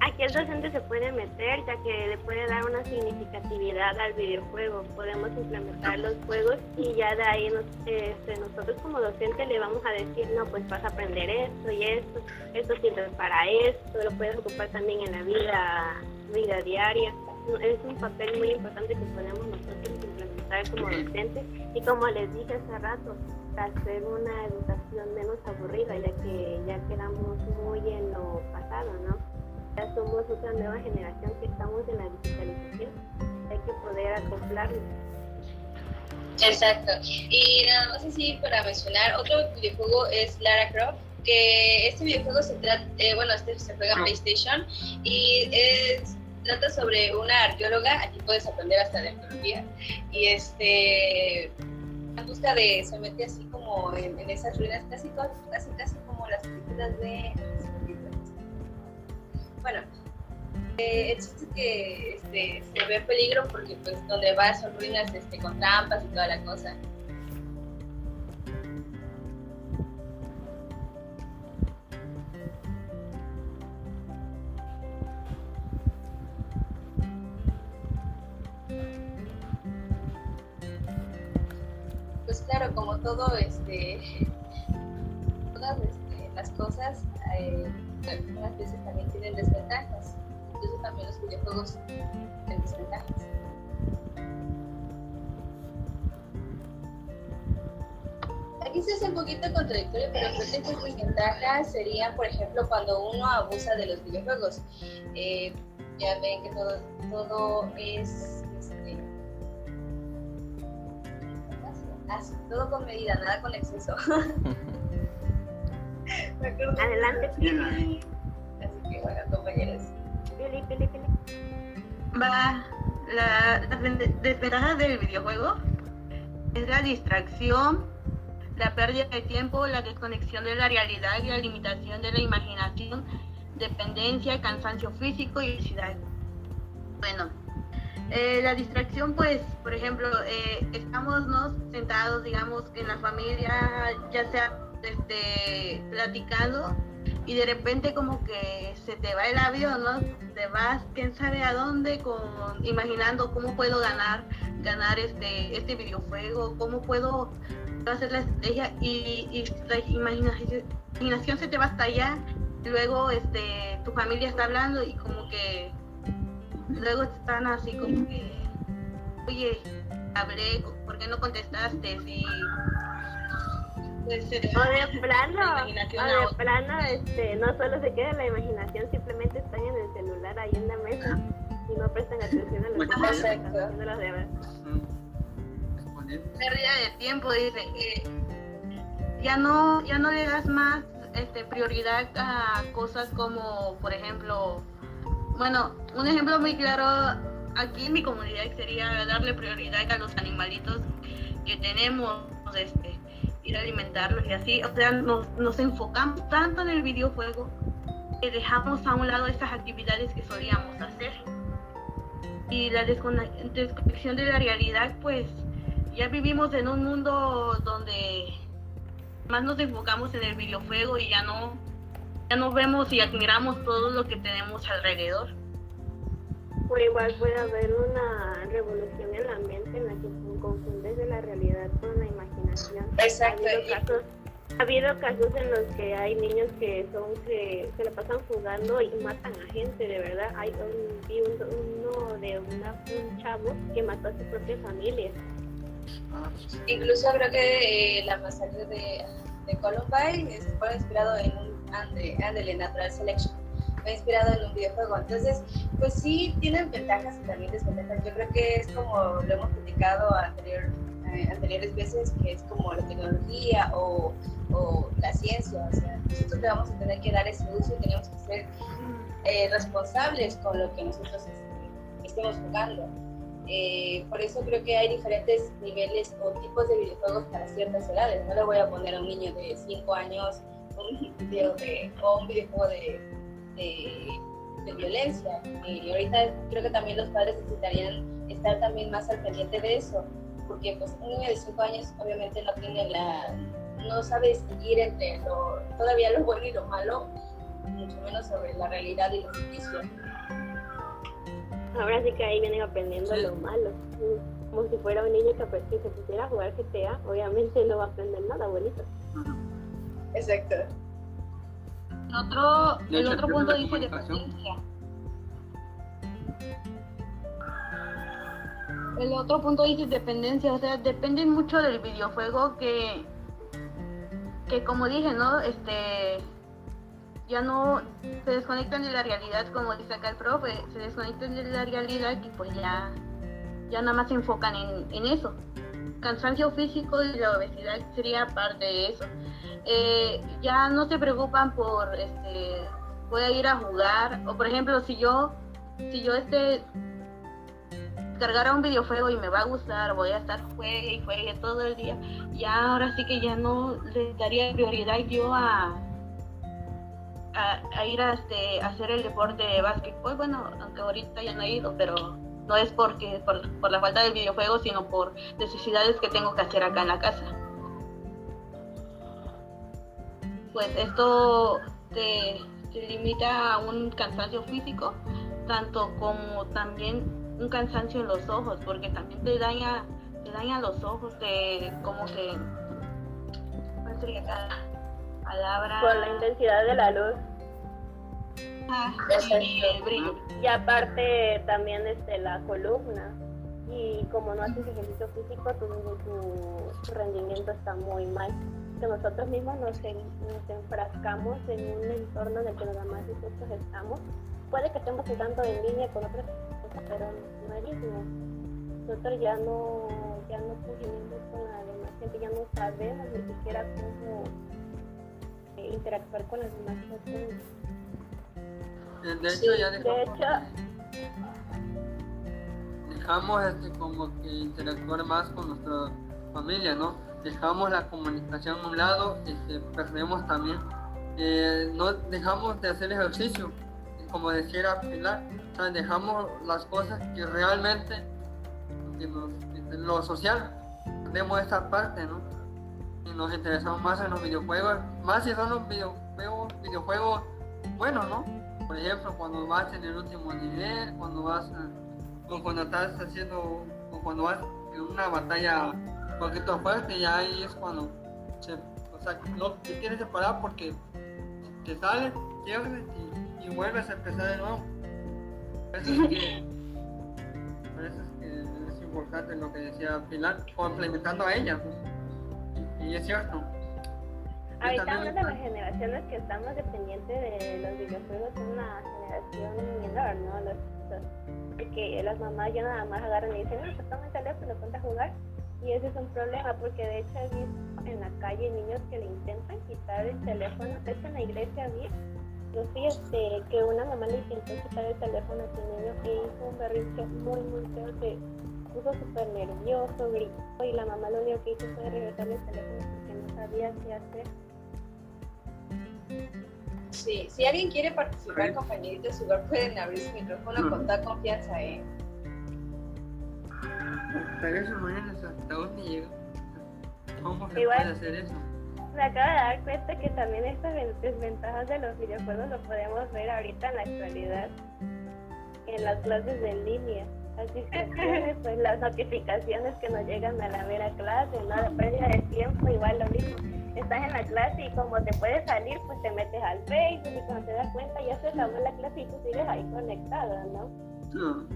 aquí el docente se puede meter, ya que le puede dar una significatividad al videojuego. Podemos implementar los juegos y ya de ahí nos- este, nosotros como docente le vamos a decir, no, pues vas a aprender esto y esto, esto sirve para esto, lo puedes ocupar también en la vida, vida diaria. Es un papel muy importante que podemos nosotros implementar como docentes y como les dije hace rato, hacer una educación menos aburrida, ya que ya quedamos muy en lo pasado, ¿no? Ya somos otra nueva generación que estamos en la digitalización, hay que poder acoplarnos. Exacto. Y nada más así para mencionar, otro videojuego es Lara Croft, que este videojuego se trata, eh, bueno, este se juega en PlayStation y es, trata sobre una arqueóloga, aquí puedes aprender hasta de arqueología, y este, en busca de, se mete así como en, en esas ruinas, casi, casi, casi como las películas de... Bueno, eh, el chiste es que este, se ve peligro porque pues donde va son ruinas este, con trampas y toda la cosa. Desventajas. Incluso también los videojuegos tienen desventajas. Aquí se hace un poquito contradictorio, pero creo que sus desventajas serían, por ejemplo, cuando uno abusa de los videojuegos. Eh, ya ven que todo, todo es este, así, todo con medida, nada con exceso. Adelante, Va, la, las ven- desventajas del videojuego es la distracción, la pérdida de tiempo, la desconexión de la realidad y la limitación de la imaginación, dependencia, cansancio físico y obesidad. Bueno, eh, la distracción, pues, por ejemplo, eh, estamos ¿no? sentados, digamos, en la familia, ya sea este, platicando y de repente como que se te va el avión, ¿no? Te vas, quién sabe a dónde, con, imaginando cómo puedo ganar, ganar este, este videojuego, cómo puedo hacer la estrategia y, y la imaginación, imaginación se te va hasta allá. Luego este, tu familia está hablando y como que luego están así como que, oye, hablé, ¿por qué no contestaste? Si, pues, se te O de plano, o de plano, este, no solo se queda la imaginación, simplemente están en el celular ahí en la mesa y no prestan atención a lo que están haciendo los demás. Pérdida de tiempo, dice. Eh, ya no, ya no le das más este, prioridad a cosas como, por ejemplo, bueno, un ejemplo muy claro aquí en mi comunidad sería darle prioridad a los animalitos que tenemos, este, ir a alimentarlos y así. O sea, nos, nos enfocamos tanto en el videojuego que dejamos a un lado esas actividades que solíamos hacer. Y la desconexión de la realidad, pues ya vivimos en un mundo donde más nos enfocamos en el videojuego y ya no ya no vemos y admiramos todo lo que tenemos alrededor. O igual puede haber una revolución en la mente en la que confundes de la realidad con la imaginación. Exacto. Ha habido casos, ha habido casos en los que hay niños que son que se la pasan jugando y matan a gente, de verdad. Hay un, vi uno de una, un chavo que mató a su propia familia. Incluso creo que eh, la masacre de, de Columbine fue inspirado en un Ande, Andele Natural Selection. Fue inspirado en un videojuego. Entonces, pues sí, tienen ventajas y también desventajas. Yo creo que es como lo hemos criticado anterior, eh, anteriores veces, que es como la tecnología o, o, la ciencia. O sea, nosotros le vamos a tener que dar ese uso y tenemos que ser eh, responsables con lo que nosotros este, estemos jugando. Eh, por eso creo que hay diferentes niveles o tipos de videojuegos para ciertas edades. No le voy a poner a un niño de 5 años un video de, o un videojuego de, de, de violencia. Y ahorita creo que también los padres necesitarían estar también más al pendiente de eso, porque pues un niño de 5 años obviamente no tiene la, no sabe distinguir entre lo, todavía lo bueno y lo malo, mucho menos sobre la realidad y los ficticios. Ahora sí que ahí vienen aprendiendo lo malo. Como si fuera un niño que, pues, que se pusiera a jugar GTA, obviamente no va a aprender nada bonito. Exacto. El otro, De el hecho, otro el punto de dice dependencia. El otro punto dice dependencia, o sea, dependen mucho del videojuego que, que como dije, ¿no? Este, ya no se desconectan de la realidad, como dice acá el profe, se desconectan de la realidad y pues ya, ya nada más se enfocan en, en eso. Cansancio físico y la obesidad sería parte de eso. Eh, ya no se preocupan por, este, voy a ir a jugar, o por ejemplo, si yo, si yo este cargara un videojuego y me va a gustar, voy a estar juegue y juegue todo el día, ya ahora sí que ya no le daría prioridad yo a, a, ir a, este, a hacer el deporte de básquetbol. Bueno, aunque ahorita ya no he ido, pero no es porque por, por la falta del videojuego, sino por necesidades que tengo que hacer acá en la casa. Pues esto te, limita a un cansancio físico, tanto como también un cansancio en los ojos, porque también te daña, te daña los ojos, te como que ¿cuál sería palabra? Por la intensidad de la luz. Ah, y el brillo. Y aparte también este, la columna. Y como no haces ejercicio físico, tu, tu rendimiento está muy mal. Que nosotros mismos nos, en- nos enfrascamos en un entorno en el que nada más nosotros estamos. Puede que estemos jugando en línea con otras cosas, pero no es mismo. Nosotros ya no, ya no con la demás gente, ya no sabemos ni siquiera cómo eh, interactuar con las demás personas. De hecho, ya De dejamos, hecho, dejamos este, como que interactuar más con nuestra familia, ¿no? Dejamos la comunicación a un lado, este, perdemos también, eh, no dejamos de hacer ejercicio, como decía Pilar, o sea, dejamos las cosas que realmente, que nos- que lo social, perdemos esta parte, ¿no? Y nos interesamos más en los videojuegos, más si son los videojuegos, videojuegos buenos, ¿no? Por ejemplo, cuando vas en el último nivel, cuando vas a- o cuando estás haciendo, o cuando vas en una batalla un poquito fuerte, ya ahí es cuando se, o sea, no te tienes que parar porque te sales, pierdes y, y vuelves a empezar de nuevo. Eso es eso es, que es importante lo que decía Pilar, complementando a ella. pues. Y, y es cierto. Ahorita una de las generaciones que estamos dependientes de los videojuegos es una generación menor, ¿no? Los, los- porque las mamás ya nada más agarran y dicen, no, pues toma el teléfono, ponte a jugar. Y ese es un problema porque de hecho he visto en la calle niños que le intentan quitar el teléfono. Hecho en la iglesia vi, yo fíjate que una mamá le intentó quitar el teléfono a su niño e hizo un berrinche muy muy feo que puso súper nervioso, gritó y la mamá lo único que hizo fue regresarle el teléfono porque no sabía qué hacer. Sí, si alguien quiere participar, compañeritos, su lugar pueden abrir su micrófono con toda confianza, ¿eh? Pero eso mañana hasta dónde llega. ¿Cómo se Igual. puede hacer eso? Me acabo de dar cuenta que también estas ven- desventajas de los videojuegos lo podemos ver ahorita en la actualidad en las clases en línea. Las distracciones, pues las notificaciones que nos llegan a la mera clase, ¿no? La pérdida de tiempo, igual lo mismo. Estás en la clase y como te puedes salir, pues te metes al Facebook y cuando te das cuenta ya se acabó la clase y tú sigues ahí conectado, ¿no? No.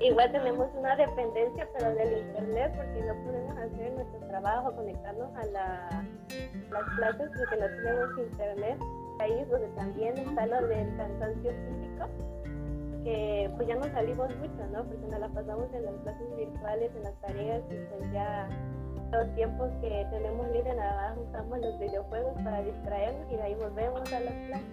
Igual tenemos una dependencia, pero del internet, porque no podemos hacer nuestro trabajo, conectarnos a la- las clases porque no tenemos internet. Ahí es donde también está lo del cansancio físico, que pues ya no salimos mucho, ¿no? Porque nos la pasamos en las clases virtuales, en las tareas, y pues ya los tiempos que tenemos libre nada más usamos los videojuegos para distraernos y de ahí volvemos a las clases.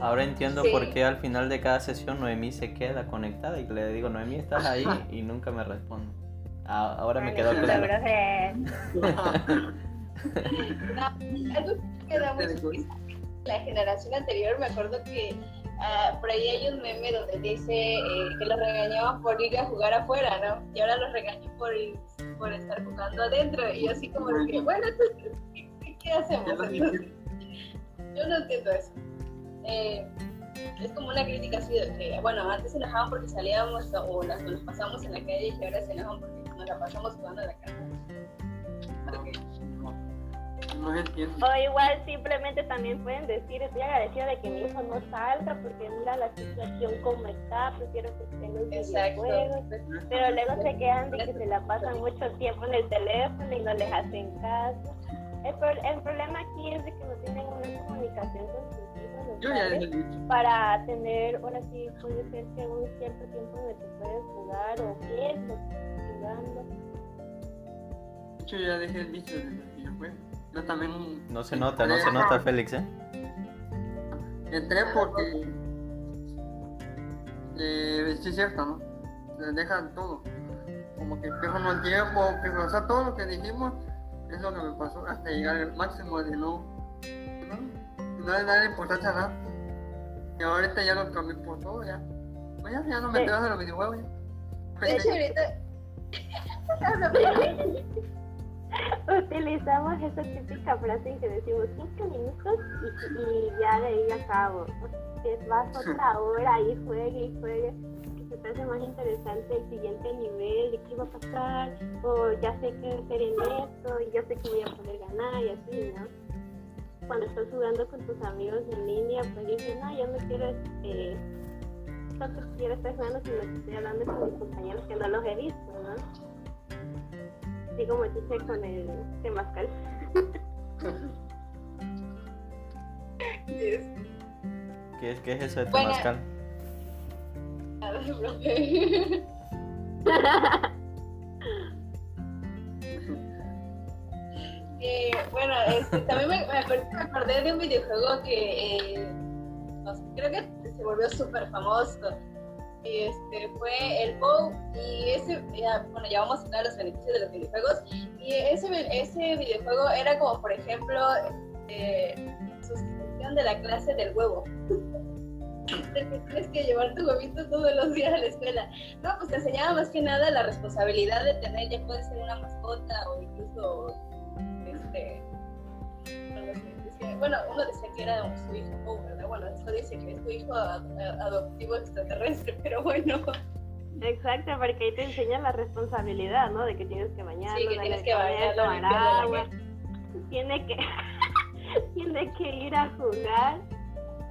Ahora entiendo Sí. por qué al final de cada sesión Noemí se queda conectada y le digo, Noemí, ¿estás ahí? Y nunca me responde. Ah, ahora me quedó Ay, claro. No, algo que da mucho. La generación anterior, me acuerdo que ah, por ahí hay un meme donde dice eh, que los regañaban por ir a jugar afuera, ¿no? Y ahora los regañan por, por estar jugando adentro. Y yo así como que, bueno, entonces, ¿qué, hacemos? Entonces, yo no entiendo eso. Eh, es como una crítica así de que, bueno, antes se enojaban porque salíamos o las nos pasamos en la calle y ahora se enojan porque nos la pasamos jugando en la casa. Ok. No, no entiendo. O igual simplemente también pueden decir, estoy agradecida de que mi hijo no salga porque mira la situación como está, prefiero que esté en los Exacto. videojuegos. Pero luego se quedan de que se la pasan mucho tiempo en el teléfono y no les hacen caso. El, pro- el problema aquí es de que no tienen una comunicación con sus hijos los Yo ya padres, les he dicho. para tener, ahora sí puede ser que un cierto tiempo donde te puedes jugar o qué es lo que estás jugando. De hecho, ya dejé el vicio de. Yo también No se nota, no se nota, Félix, ¿eh? entré porque. Eh, sí, es cierto, ¿no? Les dejan todo. Como que pierden el tiempo, pierden, o sea, todo lo que dijimos es lo que me pasó hasta llegar al máximo de no. No, no le da importancia a nada. Y ahorita ya lo cambié por todo, ya. Pues ya, ya no me Sí. entero de los videojuegos. Ya. De hecho, ahorita. Utilizamos esa típica frase en que decimos 5 minutos y, y ya de ahí acabo. Te vas otra hora y juegue y juegue, que se te hace más interesante el siguiente nivel, de qué va a pasar, o ya sé qué hacer en esto, y ya sé que voy a poder ganar y así, ¿no? Cuando estás jugando con tus amigos en línea, pues dices, no, yo no quiero, este, tanto quiero estar jugando, sino que estoy hablando con mis compañeros que no los he visto, ¿no? Así como chiche con el temazcal. es- ¿Qué es, qué es eso de Bueno. Temazcal? a ver, profe. Eh, bueno, este, también me, me acordé, me acordé de un videojuego que eh, no sé, creo que se volvió súper famoso. Y este, fue el Go y ese, bueno, ya vamos a hablar de los beneficios de los videojuegos. Y ese, ese videojuego era como, por ejemplo, eh, sustitución de la clase del huevo. De que tienes que llevar tu huevito todos los días a la escuela. No, pues te enseñaba más que nada la responsabilidad de tener, ya puede ser una mascota o incluso, bueno, uno decía que era su hijo, ¿verdad? Bueno, eso dice que es tu hijo adoptivo extraterrestre, pero bueno, Exacto, porque ahí te enseñan la responsabilidad, ¿no? De que tienes que bañarlo, sí, que tienes que bañarlo, tomar agua. Tiene que, tiene que ir a jugar.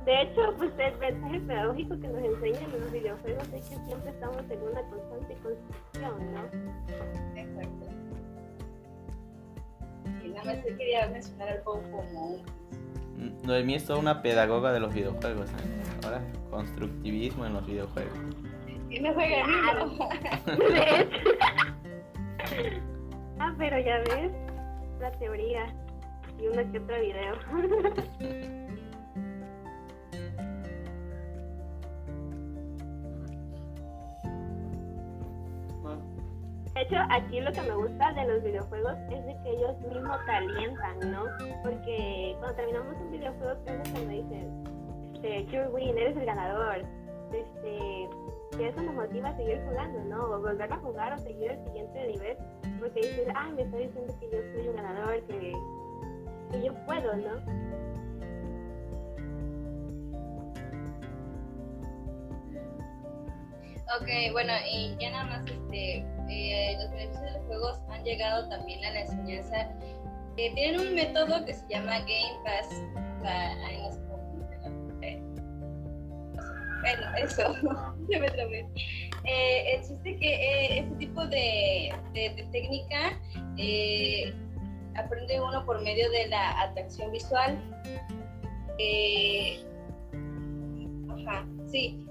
De hecho, pues el mensaje pedagógico que nos enseñan en los videojuegos es que siempre estamos en una constante construcción, ¿no? Exacto. Y nada más te quería mencionar al juego como un Mm, Noemí es toda una pedagoga de los videojuegos. ¿eh? Ahora, constructivismo en los videojuegos. Y no juega hecho, pero ya ves, la teoría y uno que otro video. De hecho, aquí lo que me gusta de los videojuegos es de que ellos mismos te alientan, ¿no? Porque cuando terminamos un videojuego, es cuando dicen, este, you're win, eres el ganador. Este, que eso nos motiva a seguir jugando, ¿no? O volver a jugar o seguir el siguiente nivel. Porque dices, ay, me está diciendo que yo soy un ganador, que, que yo puedo, ¿no? Ok, bueno, y ya nada más, este, eh, los beneficios de los juegos han llegado también a la enseñanza. Eh, tienen un método que se llama Game Pass. bueno, eso, ya me trabé. Eh, existe que eh, este tipo de, de, técnica eh, aprende uno por medio de la atracción visual. Ajá, sí,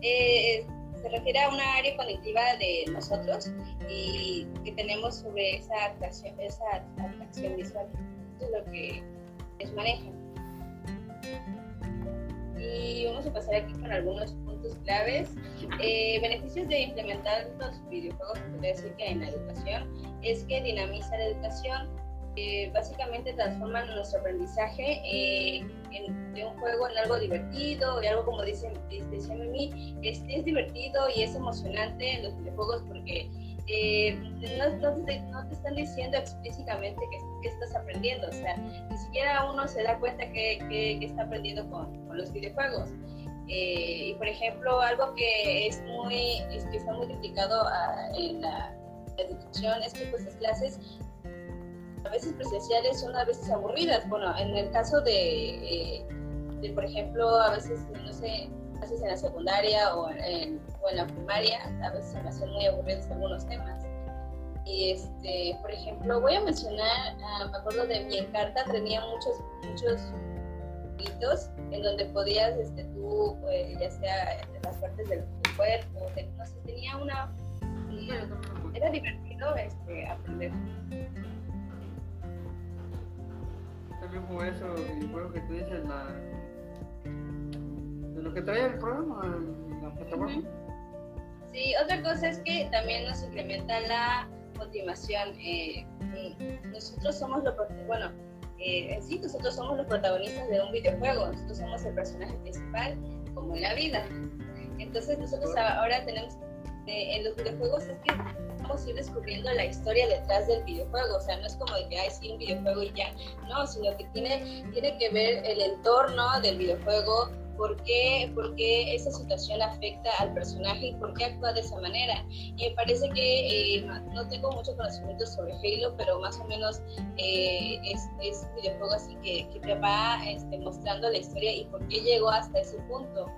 se refiere a una área cognitiva de nosotros y que tenemos sobre esa atracción, esa atracción visual. Eso es lo que les maneja. Y vamos a pasar aquí con algunos puntos claves. Eh, beneficios de implementar los videojuegos, podría decir que en la educación, es que dinamiza la educación, eh, básicamente transforman nuestro aprendizaje eh, en, de un juego en algo divertido y algo como dicen, dice Mimi, es, es divertido y es emocionante en los videojuegos porque eh, no, no, te, no, te, están diciendo explícitamente que, que, estás aprendiendo, o sea, ni siquiera uno se da cuenta que, que, que está aprendiendo con, con los videojuegos. Eh, y por ejemplo, algo que es muy, es que está muy criticado a, en la educación es que pues las clases a veces presenciales son a veces aburridas. Bueno, en el caso de, eh, de por ejemplo, a veces, no sé, clases en la secundaria o en, o en la primaria, a veces se me hacen muy aburridos algunos temas. Y este, por ejemplo, voy a mencionar, uh, me acuerdo de mi encarta, tenía muchos, muchos hitos en donde podías, este, tú, pues, ya sea en las partes del, del cuerpo, de, no sé, tenía una, era divertido este, aprender. Como eso, y bueno que tú dices, la, de lo que trae el programa, la plataforma. Sí, otra cosa es que también nos incrementa la motivación. Eh, nosotros somos los, bueno, eh, en sí nosotros somos los protagonistas de un videojuego, nosotros somos el personaje principal, como en la vida. Entonces nosotros ahora tenemos, eh, en los videojuegos es que vamos a ir descubriendo la historia detrás del videojuego, o sea, no es como de que hay sí un videojuego y ya, no, sino que tiene, tiene que ver el entorno del videojuego, por qué, por qué esa situación afecta al personaje y por qué actúa de esa manera. Y me parece que eh, no tengo mucho conocimiento sobre Halo, pero más o menos eh, es, es, un videojuego así que, que te va este, mostrando la historia y por qué llegó hasta ese punto.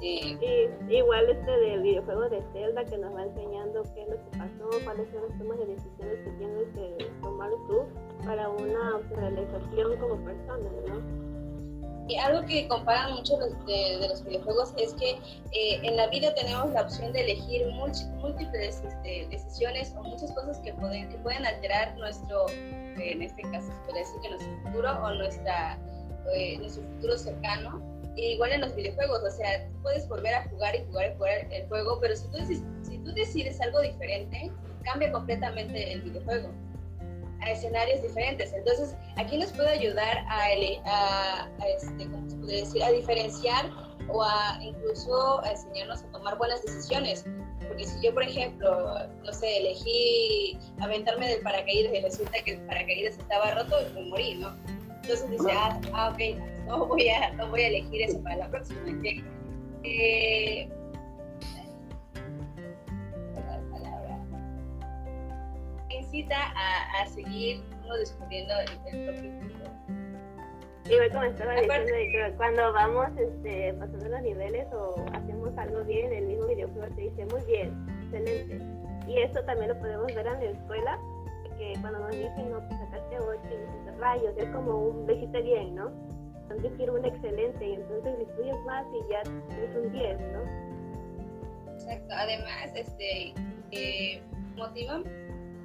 Eh, y, igual este del videojuego de Zelda que nos va enseñando qué es lo que pasó, cuáles son las tomas de decisiones que tienes que tomar tú para una realización como persona, ¿no? Y algo que comparan mucho los de, de, los videojuegos es que eh, en la vida tenemos la opción de elegir múltiples este, decisiones o muchas cosas que pueden, que pueden alterar nuestro, en este caso se puede decir que nuestro futuro o nuestra, eh, nuestro futuro cercano. Igual en los videojuegos, o sea, puedes volver a jugar y jugar y jugar el juego, pero si tú, si tú decides algo diferente, cambia completamente el videojuego a escenarios diferentes. Entonces, aquí nos puede ayudar a, a, a este, ¿cómo se puede decir? a diferenciar o a incluso a enseñarnos a tomar buenas decisiones. Porque si yo, por ejemplo, no sé, elegí aventarme del paracaídas y resulta que el paracaídas estaba roto, me morí, ¿no? Entonces dice, ah, ah ok, no voy, a, no voy a elegir eso para la próxima. Eh, incita a, a seguir uno descubriendo el, el propio mundo. Igual como estaba diciendo, que cuando vamos este, pasando los niveles o hacemos algo bien, el mismo videojuego te dice muy bien, excelente. Y eso también lo podemos ver en la escuela, que cuando nos dicen, no, pues sacaste 8 y rayos, es como un besito bien, ¿no? Entonces quiero un excelente y entonces estudias más y ya es un 10, ¿no? Exacto, además, este, eh, motivan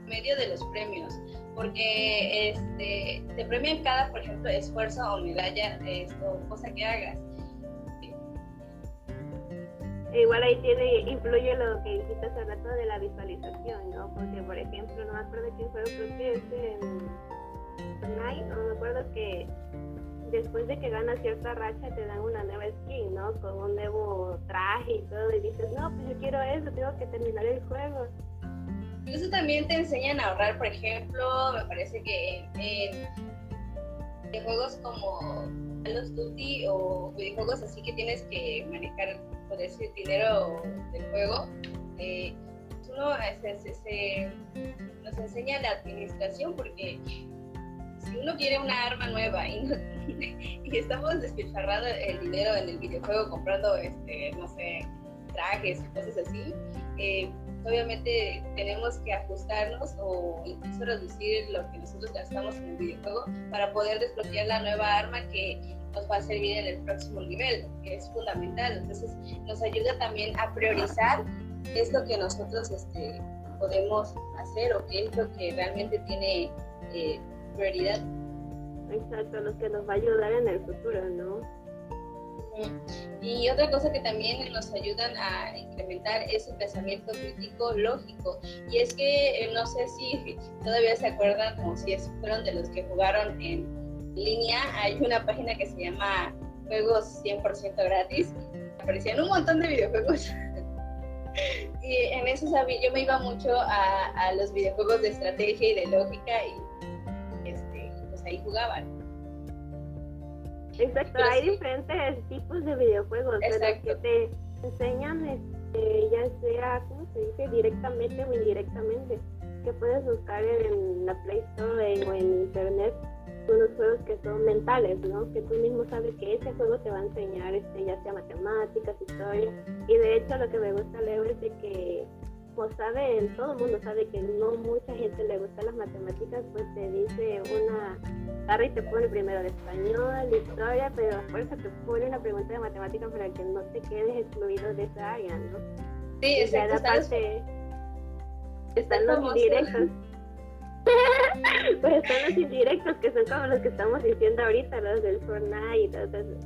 medio de los premios. porque este, te premian cada, por ejemplo, esfuerzo o medalla, esto, cosa que hagas. E igual ahí tiene, influye lo que dijiste hace rato de la visualización, ¿no? Porque, por ejemplo, no me acuerdo quién fue, creo que es en Fortnite, no me acuerdo que después de que ganas cierta racha te dan una nueva skin, ¿no? Con un nuevo traje y todo, y dices, no, pues yo quiero eso, tengo que terminar el juego. Incluso también te enseñan a ahorrar, por ejemplo, me parece que en, juegos como los Duty o videojuegos así que tienes que manejar, por decir, dinero del juego, eh, uno se, nos enseña la administración porque si uno quiere una arma nueva y, y estamos despilfarrando el dinero en el videojuego comprando, este, no sé, trajes y cosas así, eh, obviamente tenemos que ajustarnos o incluso reducir lo que nosotros gastamos en el videojuego para poder desbloquear la nueva arma que nos va a servir en el próximo nivel, que es fundamental. Entonces nos ayuda también a priorizar qué es lo que nosotros este, podemos hacer o qué es lo que realmente tiene eh, prioridad. Exacto, lo que nos va a ayudar en el futuro, ¿no? Y otra cosa que también nos ayudan a incrementar es el pensamiento crítico lógico. Y es que eh, no sé si todavía se acuerdan o si fueron de los que jugaron en línea. Hay una página que se llama Juegos 100% gratis. Aparecían un montón de videojuegos. y en eso sabía, yo me iba mucho a, a, los videojuegos de estrategia y de lógica y ahí jugaban. Exacto, hay diferentes tipos de videojuegos, que te enseñan, este, ya sea, ¿cómo se dice? Directamente o indirectamente, que puedes buscar en la Play Store o en Internet unos juegos que son mentales, ¿no? Que tú mismo sabes que ese juego te va a enseñar, este, ya sea matemáticas, historia. Y de hecho lo que me gusta leer es de que como saben, todo el mundo sabe que no mucha gente le gusta las matemáticas, pues te dice una, Harry te pone primero de español, de historia, pero después te pone una pregunta de matemáticas para que no te quedes excluido de esa área, ¿no? Sí, exacto. Aparte, están los indirectos. pues están los indirectos que son como los que estamos diciendo ahorita, los del Fortnite y todo eso.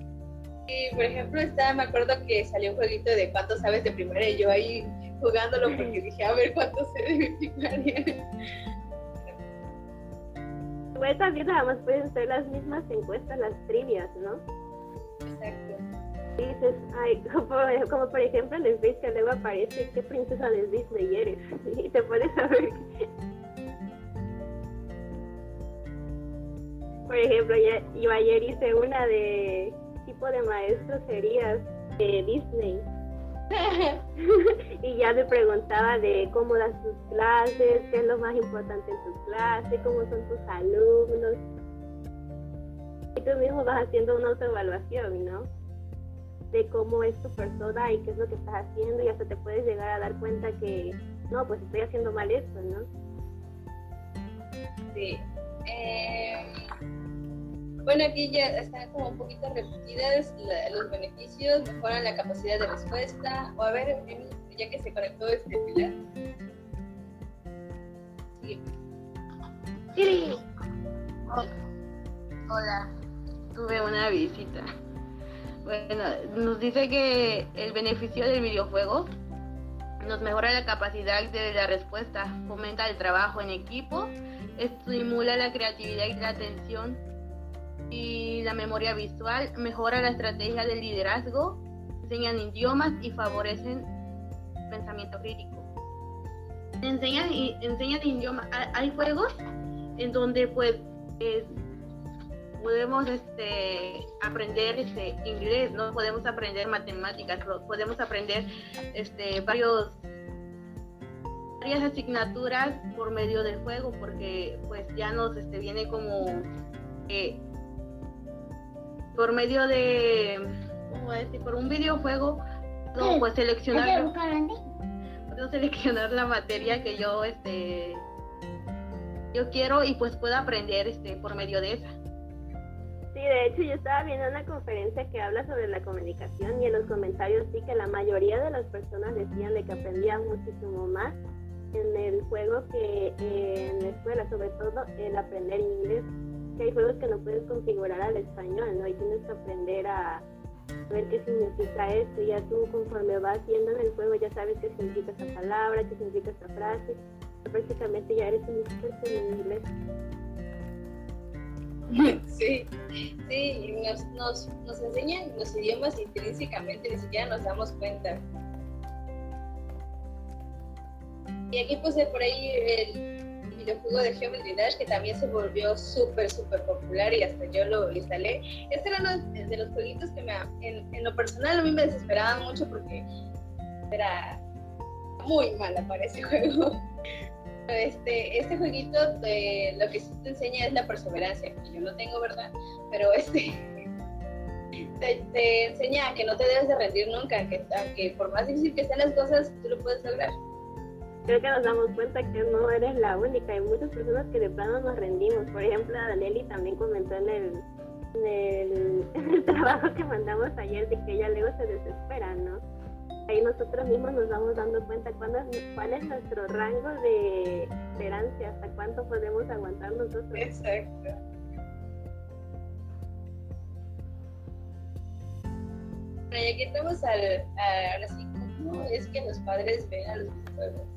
Sí, por ejemplo, está, me acuerdo que salió un jueguito de cuánto sabes de primera y yo ahí jugándolo porque dije, a ver cuánto sé de primaria. Igual también nada más pueden ser las mismas encuestas, las trivias, ¿no? Exacto. dices, ay, como, por ejemplo en el Face que luego aparece qué princesa de Disney eres y te puedes saber Por ejemplo, yo ayer hice una de tipo de maestro serías de Disney y ya me preguntaba de cómo das tus clases, qué es lo más importante en tus clases, cómo son tus alumnos. Y tú mismo vas haciendo una autoevaluación, ¿no? De cómo es tu persona y qué es lo que estás haciendo y hasta te puedes llegar a dar cuenta que, no, pues estoy haciendo mal esto, ¿no? Sí. Eh bueno, aquí ya están como un poquito repetidas los beneficios, mejoran la capacidad de respuesta. O a ver, ya que se conectó este pilar. Sí. Hola, tuve una visita. Bueno, nos dice que el beneficio del videojuego nos mejora la capacidad de la respuesta, fomenta el trabajo en equipo, estimula la creatividad y la atención, y la memoria visual, mejora la estrategia del liderazgo, enseñan idiomas y favorecen pensamiento crítico. Enseñan, enseñan idiomas. Hay juegos en donde pues podemos este, aprender este, inglés, ¿no? Podemos aprender matemáticas, podemos aprender este, varios varias asignaturas por medio del juego porque pues ya nos este, viene como eh, por medio de, ¿cómo decir? Por un videojuego, no, pues seleccionar, puedo seleccionar la materia que yo, este, yo quiero y pues puedo aprender, este, por medio de esa. Sí, de hecho yo estaba viendo una conferencia que habla sobre la comunicación y en los comentarios sí que la mayoría de las personas decían de que aprendían muchísimo más en el juego que eh, en la escuela, sobre todo el aprender inglés, hay juegos que no puedes configurar al español, ¿no? Y tienes que aprender a ver qué significa esto, ya tú conforme vas viendo en el juego ya sabes qué significa esta palabra, qué significa esta frase, prácticamente ya eres un experto en inglés. Sí, sí, nos, nos, nos enseñan los idiomas intrínsecamente, ni siquiera nos damos cuenta. Y aquí puse por ahí el videojuego de Geometry Dash que también se volvió súper, súper popular y hasta yo lo instalé. Este era uno de los jueguitos que me, en, en lo personal a mí me desesperaban mucho porque era muy mala para ese juego. Este, este jueguito lo que sí te enseña es la perseverancia, que yo no tengo, ¿verdad? Pero este te, enseña que no te debes de rendir nunca, que, que por más difícil que sean las cosas, tú lo puedes lograr. Creo que nos damos cuenta que no eres la única, hay muchas personas que de plano nos rendimos. Por ejemplo, Danieli también comentó en el, en el trabajo que mandamos ayer de que ella luego se desespera, ¿no? ahí nosotros mismos nos vamos dando cuenta cuándo, cuál es nuestro rango de esperancia, hasta cuánto podemos aguantar nosotros. Exacto. Bueno, ya que estamos al, ahora sí, ¿cómo es que los padres ven a los videojuegos?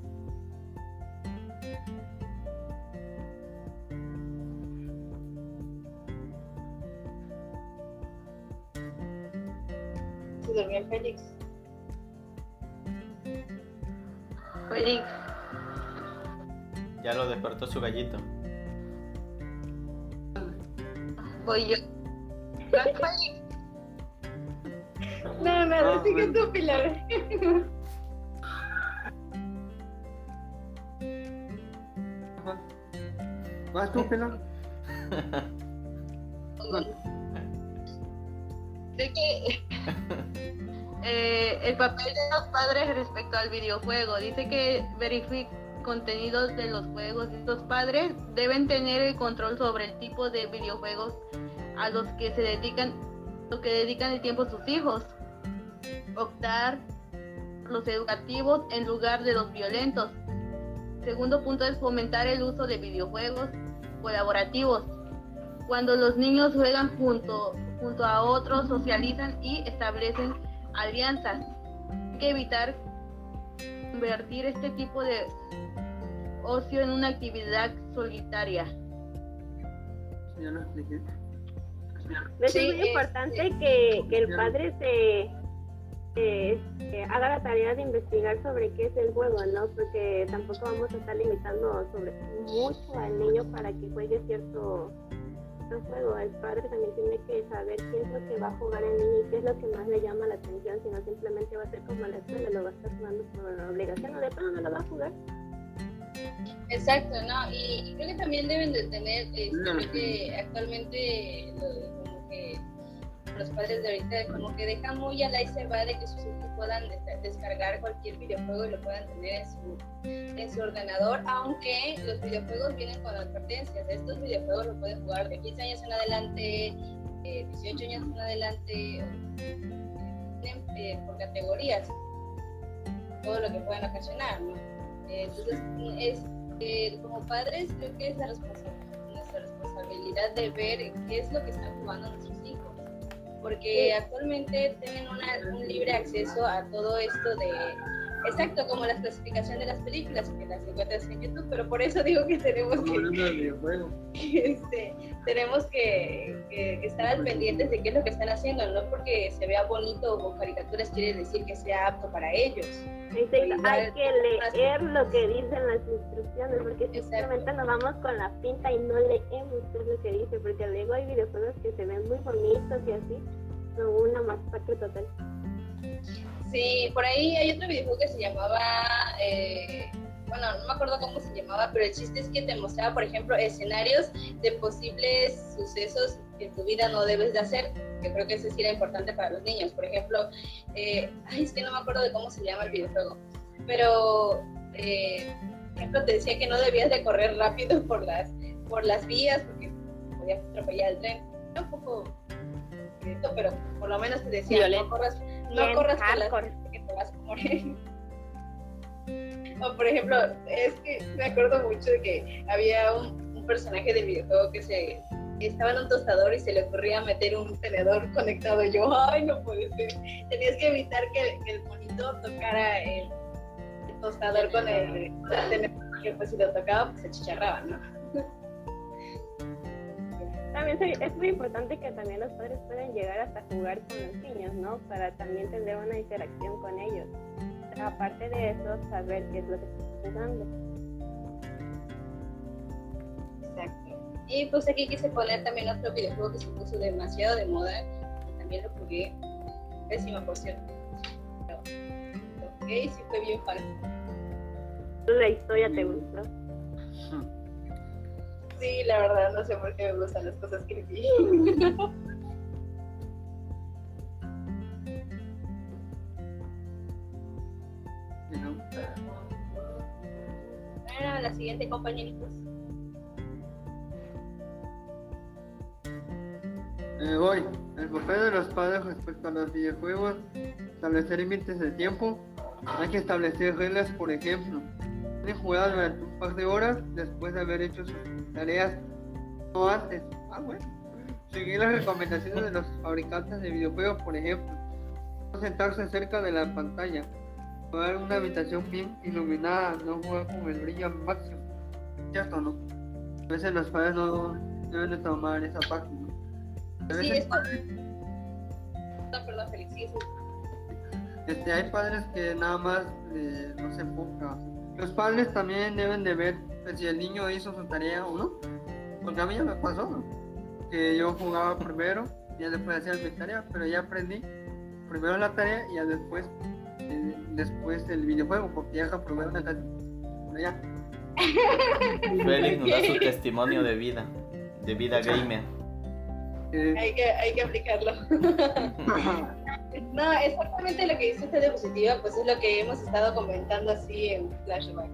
Se durmió Félix. Félix. Ya lo despertó su gallito. Voy yo. No, no, sigue tú, Pilar. ¿Vas tú, Pilar? Sé que eh, el papel de los padres respecto al videojuego. Dice que verifica contenidos de los juegos. Los padres deben tener el control sobre el tipo de videojuegos a los que se dedican, lo que dedican el tiempo a sus hijos. Optar los educativos en lugar de los violentos. Segundo punto es fomentar el uso de videojuegos colaborativos. Cuando los niños juegan junto, junto a otros, socializan y establecen alianzas. Hay que evitar convertir este tipo de ocio en una actividad solitaria. Es muy importante que, que, el padre se, haga la tarea de investigar sobre qué es el juego, ¿no? Porque tampoco vamos a estar limitando sobre mucho al niño para que juegue cierto juego. El padre también tiene que saber qué es lo que va a jugar el niño y qué es lo que más le llama la atención, si no simplemente va a ser como la escuela, lo va a estar jugando por obligación o de pronto no lo va a jugar. Exacto, ¿no? Y, creo que también deben de tener, este, que actualmente como que los padres de ahorita como que dejan muy a la y se va de que sus hijos puedan descargar cualquier videojuego y lo puedan tener en su, en su ordenador, aunque los videojuegos vienen con advertencias. Estos videojuegos los pueden jugar de 15 años en adelante, 18 años en adelante, eh, por categorías, todo lo que puedan ocasionar, entonces, es, eh, como padres creo que es la nuestra responsabilidad de ver qué es lo que están jugando nuestros hijos porque actualmente tienen un libre acceso a todo esto de, exacto, como la clasificación de las películas, que las encuentras en YouTube, pero por eso digo que tenemos que, este, tenemos que, que, estar al pendientes de qué es lo que están haciendo, no porque se vea bonito o caricaturas quiere decir que sea apto para ellos. hay que leer lo que dicen las instrucciones, porque simplemente nos vamos con la pinta y no leemos qué es lo que dice, porque luego hay videojuegos que se ven muy bonitos y así, son una masacre total. Sí, por ahí hay otro videojuego que se llamaba, eh, bueno, no me acuerdo cómo se llamaba, pero el chiste es que te mostraba, por ejemplo, escenarios de posibles sucesos que en tu vida no debes de hacer, que creo que eso sí era importante para los niños. Por ejemplo, eh, ay, es que no me acuerdo de cómo se llama el videojuego, pero, eh, por ejemplo, te decía que no debías de correr rápido por las, por las vías porque podías atropellar el tren. Era un poco pero por lo menos te decía, no corras, no corras por las que te vas a morir. O por ejemplo, es que me acuerdo mucho de que había un, un personaje del videojuego que se estaba en un tostador y se le ocurría meter un tenedor conectado. Yo, ay, no puede ser. Tenías que evitar que, que el monito tocara el, el tostador con el, con el tenedor, porque pues si lo tocaba, pues se chicharraba, ¿no? También soy- es muy importante que también los padres puedan llegar hasta jugar con los niños, ¿no? Para también tener una interacción con ellos. Aparte de eso, saber qué es lo que están jugando. Exacto. Y pues aquí quise poner también otro videojuego que se puso demasiado de moda. Y también lo jugué. Pésimo, por cierto. Ok, sí fue bien fan. La historia te gustó. Sí, la verdad, no sé por qué me gustan las cosas creepy. No. Bueno, la siguiente, compañeritos. Eh, voy. El papel de los padres respecto a los videojuegos, establecer límites de tiempo. Hay que establecer reglas, por ejemplo. Pueden jugar durante un par de horas después de haber hecho sus tareas no antes. Ah, bueno. Seguir las recomendaciones de los fabricantes de videojuegos, por ejemplo. No sentarse cerca de la pantalla. Jugar en una habitación bien iluminada, no jugar con el brillo máximo. ¿Cierto no? A veces los padres no deben de tomar esa parte, ¿no? Sí, esto. No, perdón, Félix, sí, sí. este, hay padres que nada más eh, no se enfocan. Los padres también deben de ver pues, si el niño hizo su tarea o no. Porque a mí ya me pasó, ¿no? Que yo jugaba primero, y ya después hacía mi tarea, pero ya aprendí primero la tarea y ya después, eh, después el videojuego, porque ya aprobé una tarea. Pero ya. Félix nos da su testimonio de vida, de vida gamer. Eh, Hay que, hay que aplicarlo. No, exactamente lo que dice usted de positiva, pues es lo que hemos estado comentando así en flashbacks.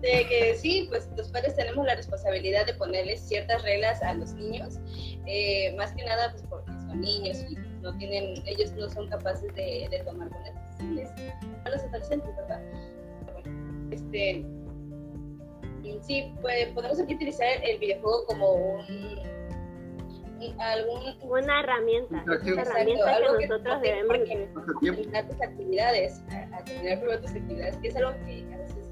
De que sí, pues los padres tenemos la responsabilidad de ponerles ciertas reglas a los niños, eh, más que nada pues porque son niños y no tienen, ellos no son capaces de, de tomar buenas decisiones. A los adolescentes, ¿verdad? Bueno, este, sí, pues, podemos aquí utilizar el videojuego como un- algún Una herramienta. Una herramienta que que nosotros debemos utilizar. tus actividades, a, a terminar primero tus actividades, que es algo que a veces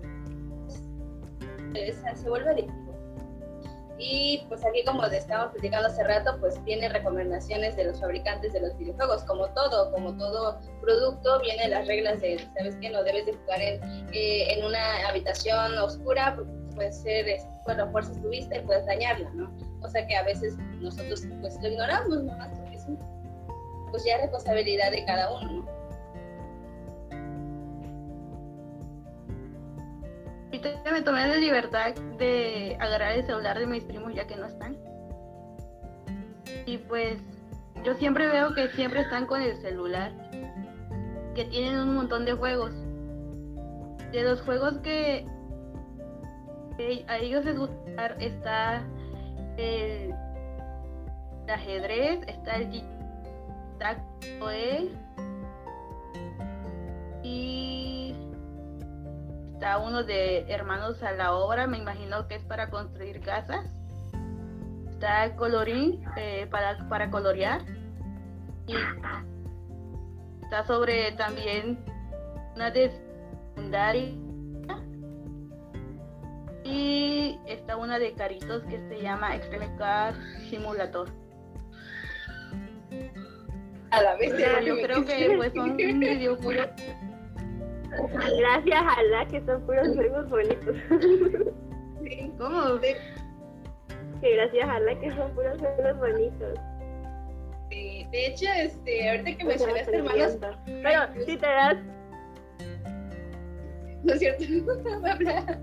es- se vuelve adictivo. Y pues aquí como estábamos platicando hace rato, pues viene recomendaciones de los fabricantes de los videojuegos, como todo, como todo producto, vienen las reglas de, sabes que no debes de jugar en, eh, en una habitación oscura, porque puede ser, es- bueno, fuerzas tu vista y puedes dañarla, ¿no? O sea que a veces nosotros pues lo ignoramos nomás, porque es pues ya es responsabilidad de cada uno, ¿no? Ahorita me tomé la libertad de agarrar el celular de mis primos ya que no están. Y pues yo siempre veo que siempre están con el celular, que tienen un montón de juegos. De los juegos que a ellos les gusta está el, ajedrez, está el tic-tac-toe y está uno de hermanos a la obra, me imagino que es para construir casas. Está el colorín eh, para, para colorear. Y está sobre también una de secundaria. Y está una de caritos que se llama Extreme Car Simulator. A la vez Pero yo creo que pues son videojuegos Gracias a la que son puros juegos bonitos. Sí, ¿Cómo? sí, que gracias a la que son puros juegos bonitos. sí. De hecho, este, ahorita que Pues, mencionaste hermanos, Pero si te das ¿no es cierto? Habla.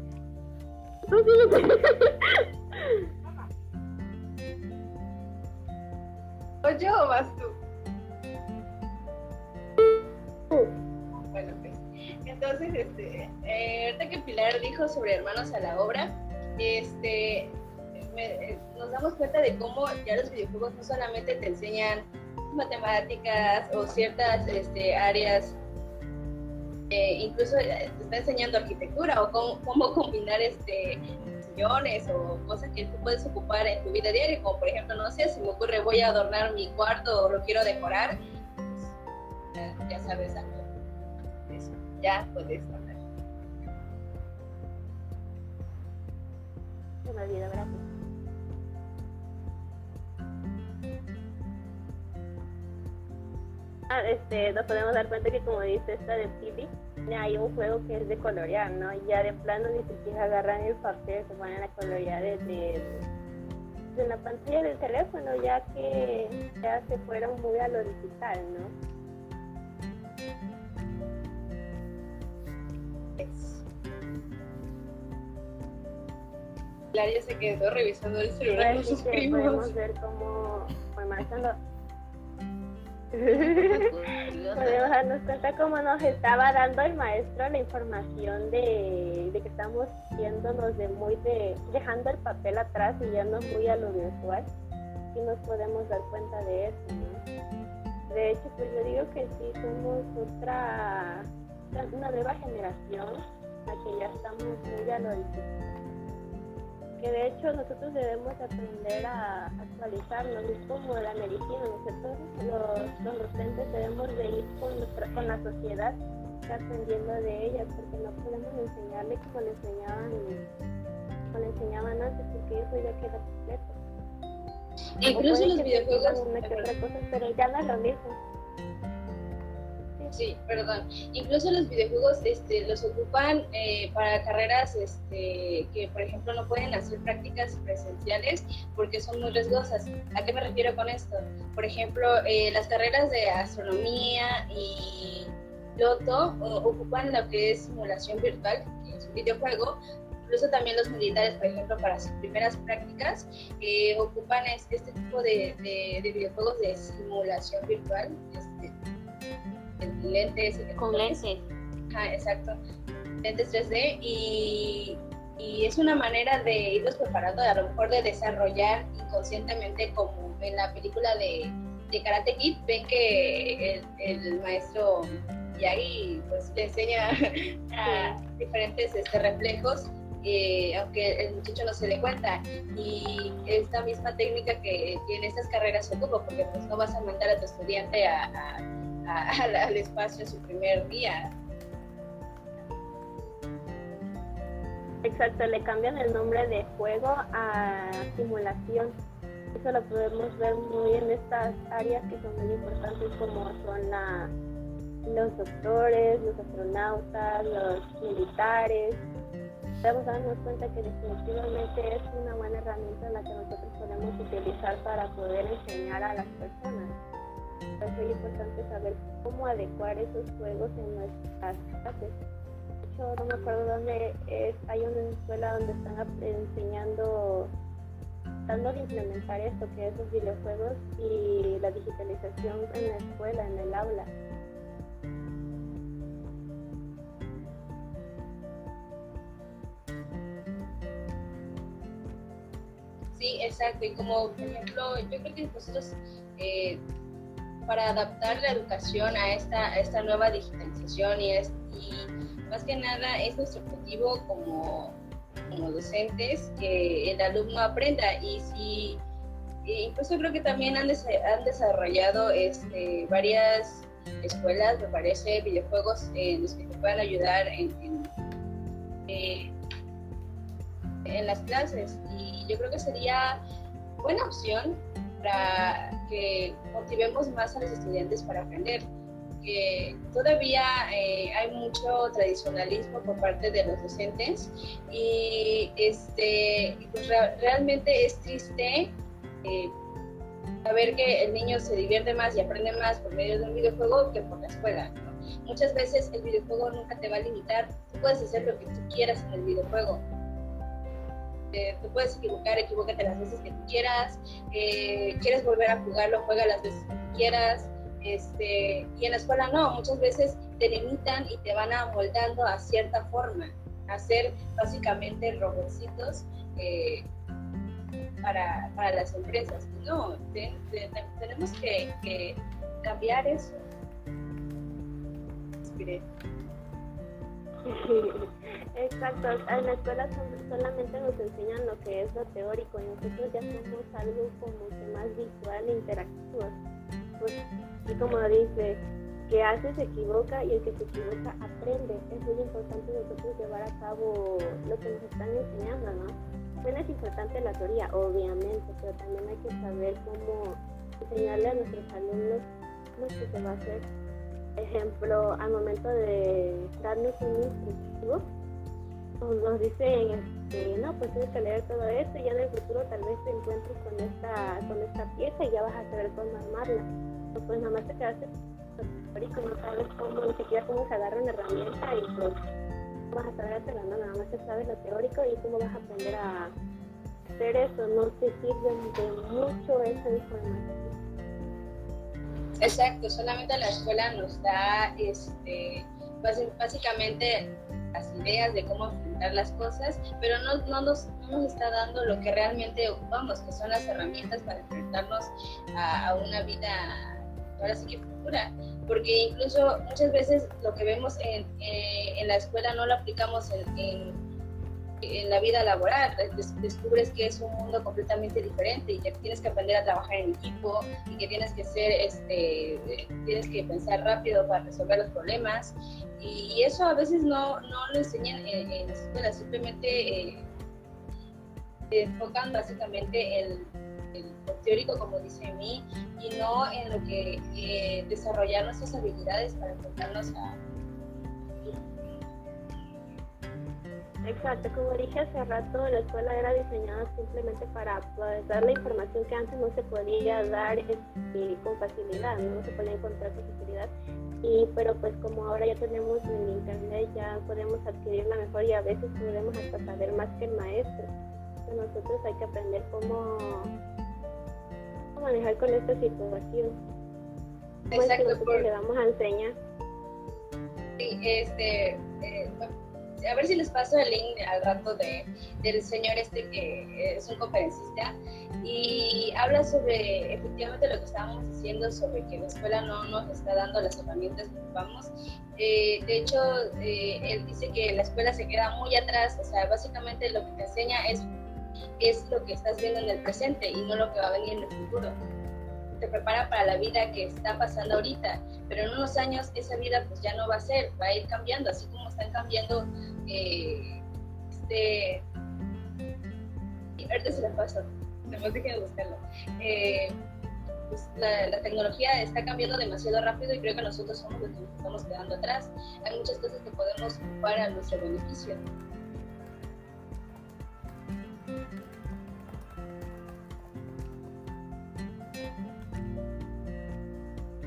¿O yo o vas tú? Bueno, pues. Entonces, este, eh, ahorita que Pilar dijo sobre hermanos a la obra, este, me- eh, nos damos cuenta de cómo ya los videojuegos no solamente te enseñan matemáticas o ciertas este, áreas eh, incluso eh, te está enseñando arquitectura o cómo, cómo combinar este sillones o cosas que tú puedes ocupar en tu vida diaria, como por ejemplo, no sé, si me ocurre voy a adornar mi cuarto o lo quiero decorar, ya, sabes algo. Ya puedes hablar. Se me gracias. Este, nos podemos dar cuenta que como dice esta de ya hay un juego que es de colorear, ¿no? Ya de plano ni siquiera agarran el papel, se ponen a colorear desde, desde la pantalla del teléfono, ya que ya se fueron muy a lo digital, ¿no? Claria se quedó revisando el celular con sus primos. podemos ver cómo fue marcando. Podemos darnos cuenta cómo nos estaba dando el maestro la información de, que estamos yéndonos de muy de, dejando el papel atrás y yendo muy a lo virtual. Y nos podemos dar cuenta de eso. De hecho, pues yo digo que sí somos otra, una nueva generación, la que ya estamos muy a lo que de hecho nosotros debemos aprender a actualizarnos, es como la medicina, nosotros los, los docentes debemos de ir con, nuestra- con la sociedad aprendiendo de ella, porque no podemos enseñarle como le enseñaban, como le enseñaban antes, porque eso ya queda completo. Incluso los videojuegos. que otra cosa, pero ya no es lo mismo. Sí, perdón. Incluso los videojuegos este, los ocupan eh, para carreras este, que, por ejemplo, no pueden hacer prácticas presenciales porque son muy riesgosas. ¿A qué me refiero con esto? Por ejemplo, eh, las carreras de astronomía y loto ocupan lo que es simulación virtual, que es un videojuego. Incluso también los militares, por ejemplo, para sus primeras prácticas, eh, ocupan es- este tipo de, de- de videojuegos de simulación virtual. Este, el lente ese que Con lentes. Exacto. Lentes 3D y, y es una manera de irlos preparando, a lo mejor de desarrollar inconscientemente como en la película de, de Karate Kid, ven que el, el maestro Yagi pues le enseña a diferentes este, reflejos, eh, aunque el muchacho no se dé cuenta. Y esta misma técnica que tiene estas carreras se ocupa, porque pues no vas a mandar a tu estudiante a- al espacio en su primer día. Exacto, le cambian el nombre de juego a simulación. Eso lo podemos ver muy en estas áreas que son muy importantes como son la, los doctores, los astronautas, los militares. Debemos darnos cuenta que definitivamente es una buena herramienta en la que nosotros podemos utilizar para poder enseñar a las personas. Por eso es importante saber cómo adecuar esos juegos en nuestras clases de hecho, no me acuerdo dónde es, hay una escuela donde están enseñando, tratando de implementar esto que es los videojuegos y la digitalización en la escuela, en el aula. Sí, exacto. Y como, por ejemplo, yo creo que nosotros, eh, para adaptar la educación a esta, a esta nueva digitalización y, es- y más que nada es nuestro objetivo como, como docentes que el alumno aprenda. Y si, e incluso creo que también han, han desarrollado este, varias escuelas, me parece, videojuegos en los que te puedan ayudar en, en, eh, en las clases y yo creo que sería buena opción para que motivemos más a los estudiantes para aprender. Que todavía eh, hay mucho tradicionalismo por parte de los docentes y este, pues re- realmente es triste eh, saber que el niño se divierte más y aprende más por medio de un videojuego que por la escuela. ¿no? Muchas veces el videojuego nunca te va a limitar, tú puedes hacer lo que tú quieras en el videojuego eh, te puedes equivocar, equivócate las veces que tú quieras, eh, quieres volver a jugarlo, juega las veces que tú quieras, este, y en la escuela no, muchas veces te limitan y te van amoldando a cierta forma, a ser básicamente robotcitos eh, para, para las empresas. No, te- te- te- tenemos que, cambiar eso. Exacto, en la escuela solamente nos enseñan lo que es lo teórico y nosotros ya somos algo como que más visual e interactivo. Y como dice, que hace se equivoca y el que se equivoca aprende. Es muy importante nosotros llevar a cabo lo que nos están enseñando, ¿no? Bueno, es importante la teoría, obviamente, pero también hay que saber cómo enseñarle a nuestros alumnos lo que se va a hacer ejemplo, al momento de darnos un instructivo, pues, nos dicen, este, no, pues tienes que leer todo esto y ya en el futuro tal vez te encuentres con esta, con esta pieza y ya vas a saber cómo armarla. pues nada más te quedaste teórico, no sabes cómo, ni siquiera cómo se agarra una herramienta y pues vas a saber hacerlo, no, nada más te sabes lo teórico y cómo vas a aprender a hacer eso, no te sirve de mucho esa información. Exacto, solamente la escuela nos da este, básicamente las ideas de cómo enfrentar las cosas, pero no, no, nos, no, nos, está dando lo que realmente ocupamos, que son las herramientas para enfrentarnos a, una vida, ahora sí que futura, porque incluso muchas veces lo que vemos en, eh, en la escuela no lo aplicamos en en la vida laboral, descubres que es un mundo completamente diferente y que tienes que aprender a trabajar en equipo y que tienes que ser, este, tienes que pensar rápido para resolver los problemas. Y eso a veces no, no lo enseñan en, en la escuela, simplemente eh, enfocan básicamente en el teórico, como dice mí, y no en lo que eh, desarrollar nuestras habilidades para enfrentarnos a Exacto, como dije hace rato, la escuela era diseñada simplemente para dar la información que antes no se podía dar este, con facilidad, no se podía encontrar con facilidad. Y, pero pues como ahora ya tenemos el internet, ya podemos adquirirla mejor y a veces podemos hasta saber más que el maestro. Entonces nosotros hay que aprender cómo, manejar con esta situación. Exacto, nosotros le vamos a enseñar. Sí, este, eh, a ver si les paso el link al rato de, del señor este que es un conferencista y habla sobre efectivamente lo que estábamos diciendo sobre que la escuela no nos está dando las herramientas que ocupamos. Eh, de hecho, eh, él dice que la escuela se queda muy atrás, o sea, básicamente lo que te enseña es, es lo que estás viendo en el presente y no lo que va a venir en el futuro te prepara para la vida que está pasando ahorita, pero en unos años esa vida pues ya no va a ser, va a ir cambiando, así como están cambiando, eh, este, ahorita se la paso, tenemos que buscarlo. Eh, pues la, la, tecnología está cambiando demasiado rápido y creo que nosotros somos los que nos estamos quedando atrás. Hay muchas cosas que podemos ocupar a nuestro beneficio.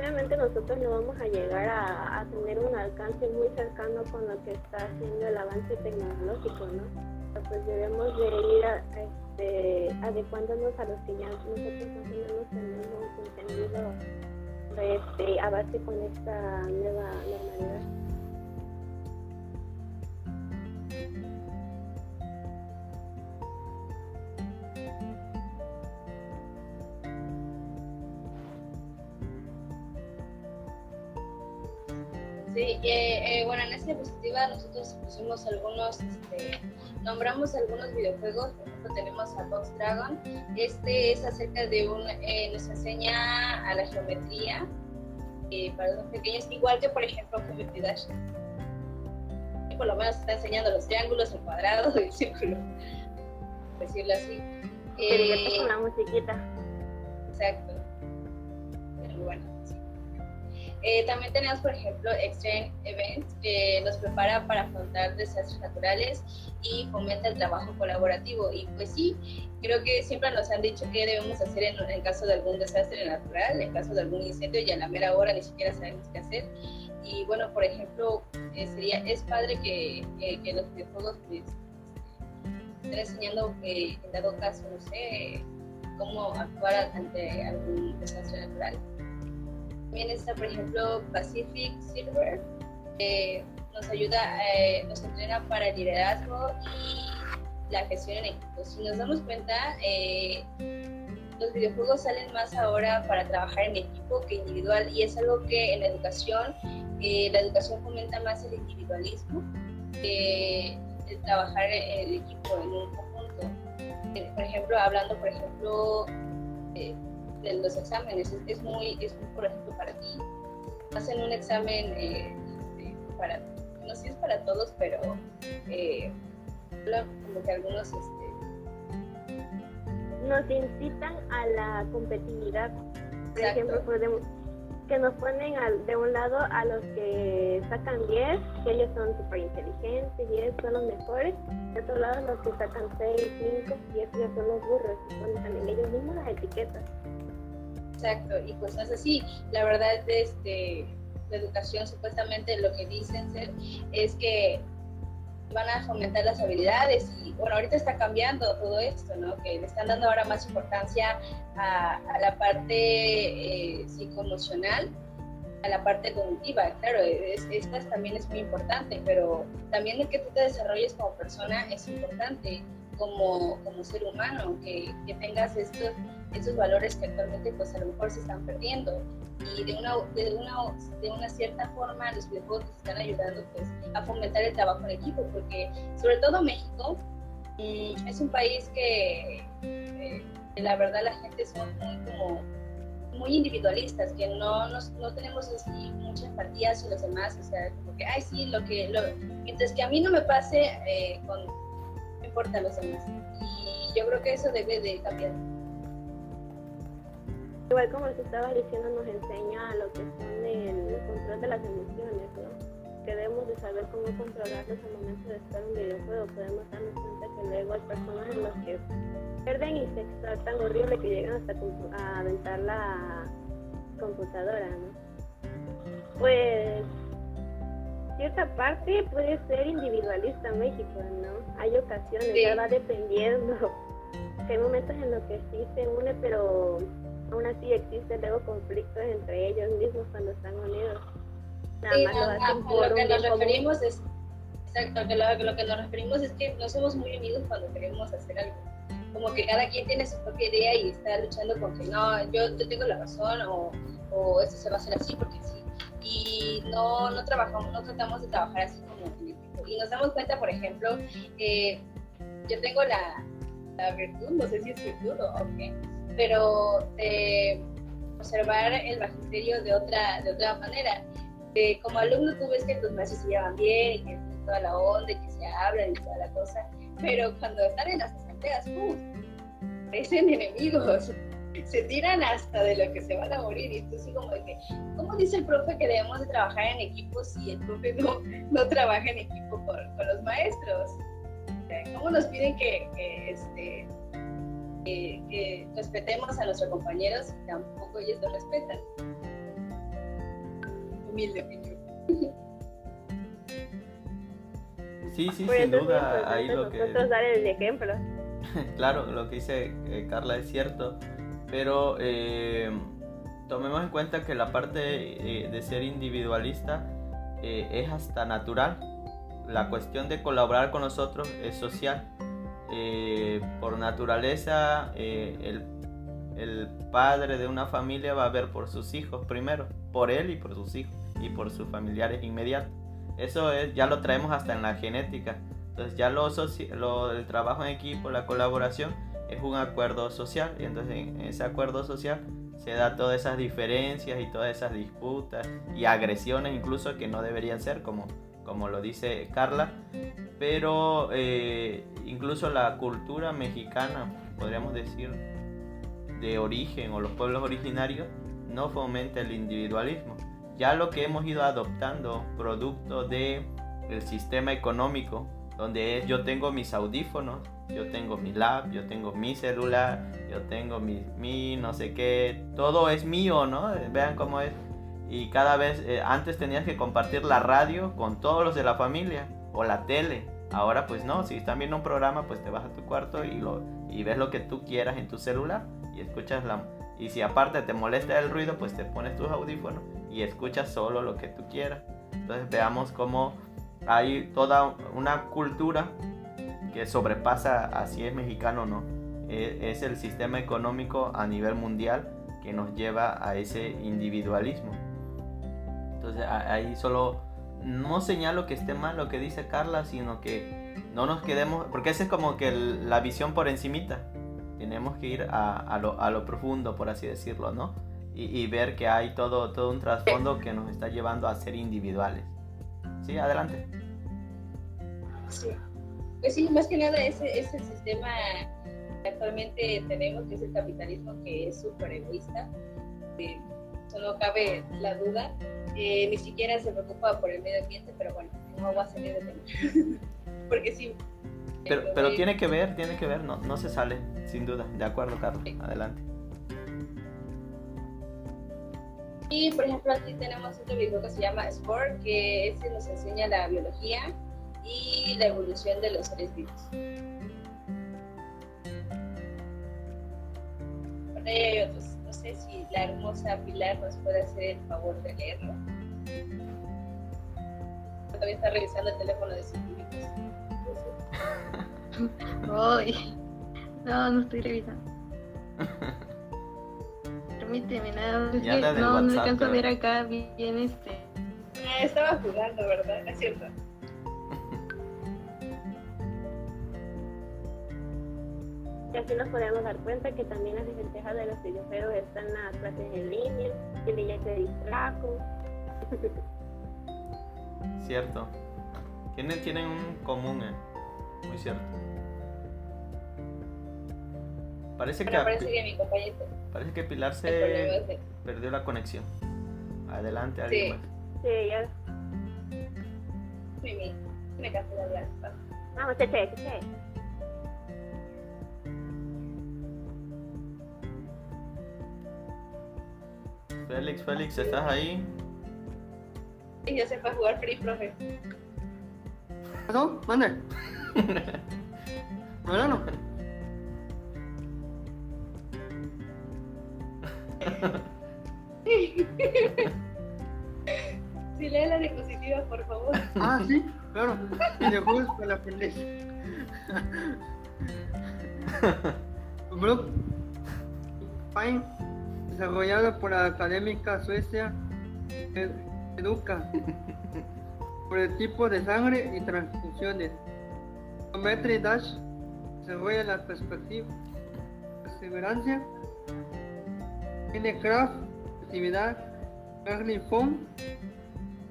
Obviamente nosotros no vamos a llegar a, tener un alcance muy cercano con lo que está haciendo el avance tecnológico, ¿no? pues debemos de ir este, adecuándonos a los que ya nosotros más o menos tenemos entendido este, a base con esta nueva normalidad. Sí, eh, bueno, en esta diapositiva nosotros pusimos algunos, este, nombramos algunos videojuegos, por ejemplo tenemos a Box Dragon, este es acerca de un, eh, nos enseña a la geometría eh, para los pequeños, igual que por ejemplo Geometry Dash. Por lo menos está enseñando los triángulos, el cuadrado el círculo, por decirlo así. Eh, con la musiquita. Exacto. Eh, también tenemos, por ejemplo, Extreme Events, que nos prepara para afrontar desastres naturales y fomenta el trabajo colaborativo. Y pues sí, creo que siempre nos han dicho qué debemos hacer en, el caso de algún desastre natural, en caso de algún incendio, y a la mera hora ni siquiera sabemos qué hacer. Y bueno, por ejemplo, eh, sería, es padre que, que, los videojuegos pues, estén enseñando que en dado caso, no sé, cómo actuar ante algún desastre natural. También está, por ejemplo, Pacific Silver, que nos ayuda, eh, nos entrena para el liderazgo y la gestión en equipo. Si nos damos cuenta, eh, los videojuegos salen más ahora para trabajar en equipo que individual y es algo que en la educación, eh, la educación fomenta más el individualismo de, trabajar el equipo en un conjunto. Por ejemplo, hablando, por ejemplo, de, los exámenes, es, muy, es por ejemplo, para ti, hacen un examen eh, este, para, no sé si es para todos, pero eh, como que algunos este, nos incitan a la competitividad. Por ejemplo, podemos, que nos ponen de un lado a los que sacan 10, que ellos son súper inteligentes y ellos son los mejores, de otro lado los que sacan 6, 5 y esos ya son los burros, y ponen también ellos mismos las etiquetas. Exacto, y pues es así, la verdad, este, la educación supuestamente lo que dicen ser es que van a fomentar las habilidades y bueno, ahorita está cambiando todo esto, ¿no? Que le están dando ahora más importancia a, la parte eh, psicoemocional, a la parte cognitiva, claro, esta también es muy importante, pero también el que tú te desarrolles como persona es importante como, como ser humano, que, que tengas estos, estos valores que actualmente pues a lo mejor se están perdiendo. Y de una, de una, de una cierta forma los videojuegos están ayudando pues, a fomentar el trabajo en equipo, porque sobre todo México mm, es un país que eh, la verdad la gente son muy como muy individualistas, que no, nos, no tenemos así mucha empatía hacia los demás, o sea, como que, ay, sí, lo que, lo, mientras que a mí no me pase, eh, con, importa los demás. Y yo creo que eso debe de cambiar. Igual como se estaba diciendo, nos enseña lo que son el control de las emociones, ¿no? Que debemos de saber cómo controlarlos al momento de estar en un videojuego. Podemos darnos cuenta que luego hay personas en las que pierden y se exaltan horrible que llegan hasta a aventar la computadora, ¿no? Pues cierta parte puede ser individualista México, ¿no? Hay ocasiones, ya va dependiendo. hay momentos en los que sí se une, pero aún así existen luego conflictos entre ellos mismos cuando están unidos. Nada más lo hacen por lo que nos referimos es exacto, que lo, lo, que nos referimos es que no somos muy unidos cuando queremos hacer algo. Como que cada quien tiene su propia idea y está luchando con que no, yo, yo tengo la razón o, o esto se va a hacer así porque sí. Y no, no trabajamos, no tratamos de trabajar así como equipo. Y nos damos cuenta, por ejemplo, que yo tengo la, la virtud, no sé si es virtud o qué, pero de observar el magisterio de otra, de otra manera. como alumno tú ves que tus maestros se llevan bien, que toda la onda, que se hablan y toda la cosa, pero cuando están en las asambleas, ¡uh! parecen enemigos, se tiran hasta de lo que se van a morir, y tú sí como de que, ¿cómo dice el profe que debemos de trabajar en equipo si el profe no, no trabaja en equipo con, con los maestros? ¿Cómo nos piden que, que este, que, respetemos a nuestros compañeros y tampoco ellos nos respetan. Humilde opinión. Sí, sí, sin duda, ahí lo que... Nosotros dar el ejemplo. claro, lo que dice eh, Carla es cierto, pero eh, tomemos en cuenta que la parte eh, de ser individualista es hasta natural. La cuestión de colaborar con nosotros es social eh, por naturaleza eh, el, el, padre de una familia va a ver por sus hijos primero, por él y por sus hijos y por sus familiares inmediatos. Eso es, ya lo traemos hasta en la genética. Entonces ya lo, lo, el trabajo en equipo, la colaboración es un acuerdo social y entonces en ese acuerdo social se da todas esas diferencias y todas esas disputas y agresiones incluso que no deberían ser como como lo dice Carla, pero eh, incluso la cultura mexicana, podríamos decir, de origen o los pueblos originarios, no fomenta el individualismo. Ya lo que hemos ido adoptando, producto del el sistema económico, donde es yo tengo mis audífonos, yo tengo mi lab, yo tengo mi celular, yo tengo mi, mi no sé qué, todo es mío, ¿no? Vean cómo es y cada vez eh, antes tenías que compartir la radio con todos los de la familia o la tele. Ahora pues no, si están viendo un programa pues te vas a tu cuarto y, lo, y ves lo que tú quieras en tu celular y escuchas la... Y si aparte te molesta el ruido pues te pones tus audífonos y escuchas solo lo que tú quieras. Entonces veamos cómo hay toda una cultura que sobrepasa así es mexicano o no. E, es el sistema económico a nivel mundial que nos lleva a ese individualismo. Entonces ahí solo no señalo que esté mal lo que dice Carla, sino que no nos quedemos, porque esa es como que la visión por encimita. Tenemos que ir a, lo, profundo, por así decirlo, ¿no? Y, ver que hay todo, todo un trasfondo que nos está llevando a ser individuales. Sí, adelante. Sí. Pues sí, más que nada ese, ese sistema que actualmente tenemos, que es el capitalismo, que es súper egoísta. solo cabe la duda. Eh, ni siquiera se preocupa por el medio ambiente, pero bueno, no va a salir de tema. Porque sí. Pero, pero tiene que ver, tiene que ver, no, no se sale, sin duda. De acuerdo, Carlos. Adelante. Y por ejemplo aquí tenemos otro video que se llama Sport, que ese nos enseña la biología y la evolución de los seres vivos. Bueno, hay otros. No sé si la hermosa Pilar nos puede hacer el favor de leerlo. Todavía está revisando el teléfono de científicos. Ay, no, no estoy revisando. Permíteme, nada, no, no alcanzo a ver acá bien este. Ah, estaba jugando, ¿verdad? Es cierto. Y así nos podemos dar cuenta que también las desventajas de los videojuegos están en las clases en línea, que ya se distrajo. Cierto. Tienen, tienen un común, eh. Muy cierto. Parece que, parece que mi compañero. Parece que Pilar se perdió la conexión. Adelante, alguien sí. más. Sí, ya. Mimi, me cansé de hablar. Vamos, cheche, cheche. Félix, Félix, ¿estás ahí? Sí, ya se fue a jugar Free, profe. ¿No? Mande. ¿No, no? Si lee la diapositiva, por favor. Ah, sí, claro. Videojuegos para la pendeja. Bro, Fine desarrollado por la académica Suecia Educa por el tipo de sangre y transfusiones. Geometry Dash desarrolla la perspectiva, perseverancia, tiene craft, actividad, learning phone,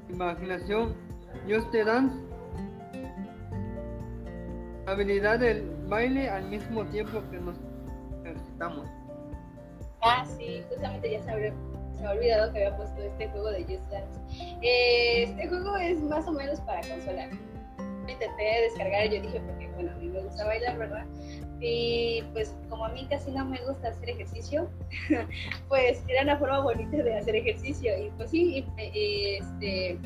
imaginación, just dance, habilidad del baile al mismo tiempo que nos ejercitamos. Ah, sí, justamente ya se, había, se ha olvidado que había puesto este juego de Just Dance. Eh, este juego es más o menos para consola. Intenté descargar y yo dije, porque bueno, a mí me gusta bailar, ¿verdad? Y pues como a mí casi no me gusta hacer ejercicio, pues era una forma bonita de hacer ejercicio. Y pues sí, este,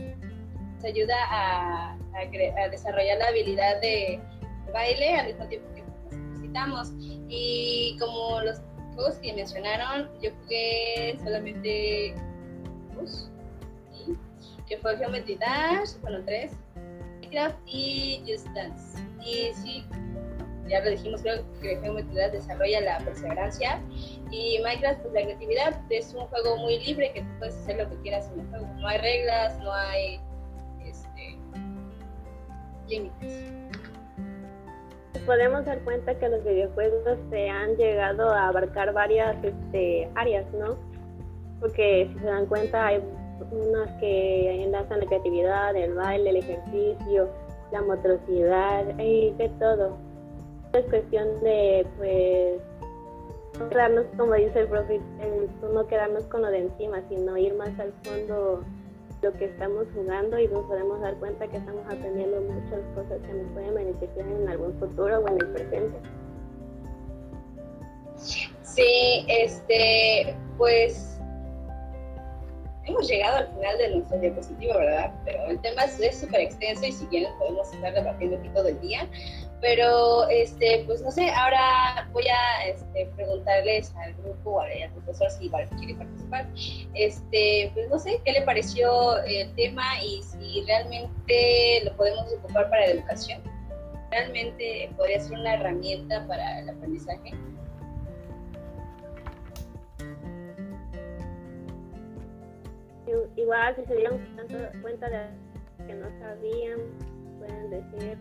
se ayuda a, a, a desarrollar la habilidad de baile al mismo tiempo que necesitamos. Y como los juegos que mencionaron, yo jugué solamente dos, que fue Geometry Dash, bueno, tres, Minecraft y Just Dance. Y sí, ya lo dijimos, creo que Geometry Dash desarrolla la perseverancia y Minecraft, pues la creatividad es un juego muy libre que tú puedes hacer lo que quieras en el juego. No hay reglas, no hay este, límites podemos dar cuenta que los videojuegos se han llegado a abarcar varias este, áreas, ¿no? Porque si se dan cuenta hay unas que enlazan la creatividad, el baile, el ejercicio, la motricidad y de todo. Es cuestión de, pues, no quedarnos, como dice el profe, no quedarnos con lo de encima, sino ir más al fondo lo que estamos jugando y nos podemos dar cuenta que estamos aprendiendo muchas cosas que nos pueden beneficiar en algún futuro o en el presente. Sí, este, pues hemos llegado al final de nuestra diapositiva, ¿verdad? Pero el tema es súper extenso y si quieren podemos estar debatiendo aquí todo el día. Pero, este, pues no sé, ahora voy a este, preguntarles al grupo, al, al profesor si quiere participar, este, pues no sé, ¿qué le pareció el tema y si realmente lo podemos ocupar para educación? ¿Realmente podría ser una herramienta para el aprendizaje? Igual, si se dieron cuenta de que no sabían, pueden decir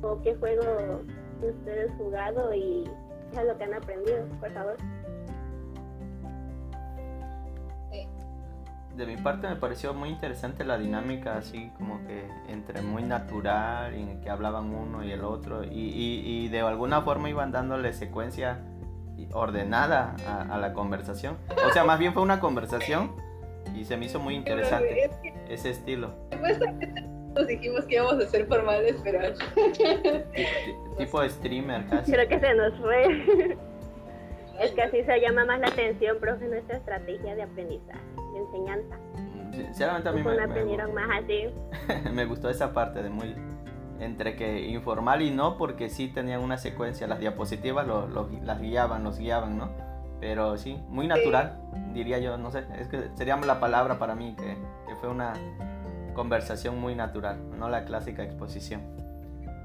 su o qué juego ustedes jugado y qué es lo que han aprendido, por favor. de mi parte me pareció muy interesante la dinámica así como que entre muy natural y que hablaban uno y el otro y, y, de alguna forma iban dándole secuencia ordenada a, la conversación. O sea, más bien fue una conversación y se me hizo muy interesante ese estilo. Nos dijimos que íbamos a ser formales, pero... tipo streamer casi. Creo que se nos fue. Es que así se llama más la atención, profe, nuestra estrategia de aprendizaje enseñanza. Sinceramente a mí me, aprendieron más así. me gustó esa parte de muy entre que informal y no, porque sí tenían una secuencia, las diapositivas lo, las guiaban, los guiaban, ¿no? Pero sí, muy natural, diría yo, no sé, es que sería la palabra para mí, que, que fue una conversación muy natural, no la clásica exposición.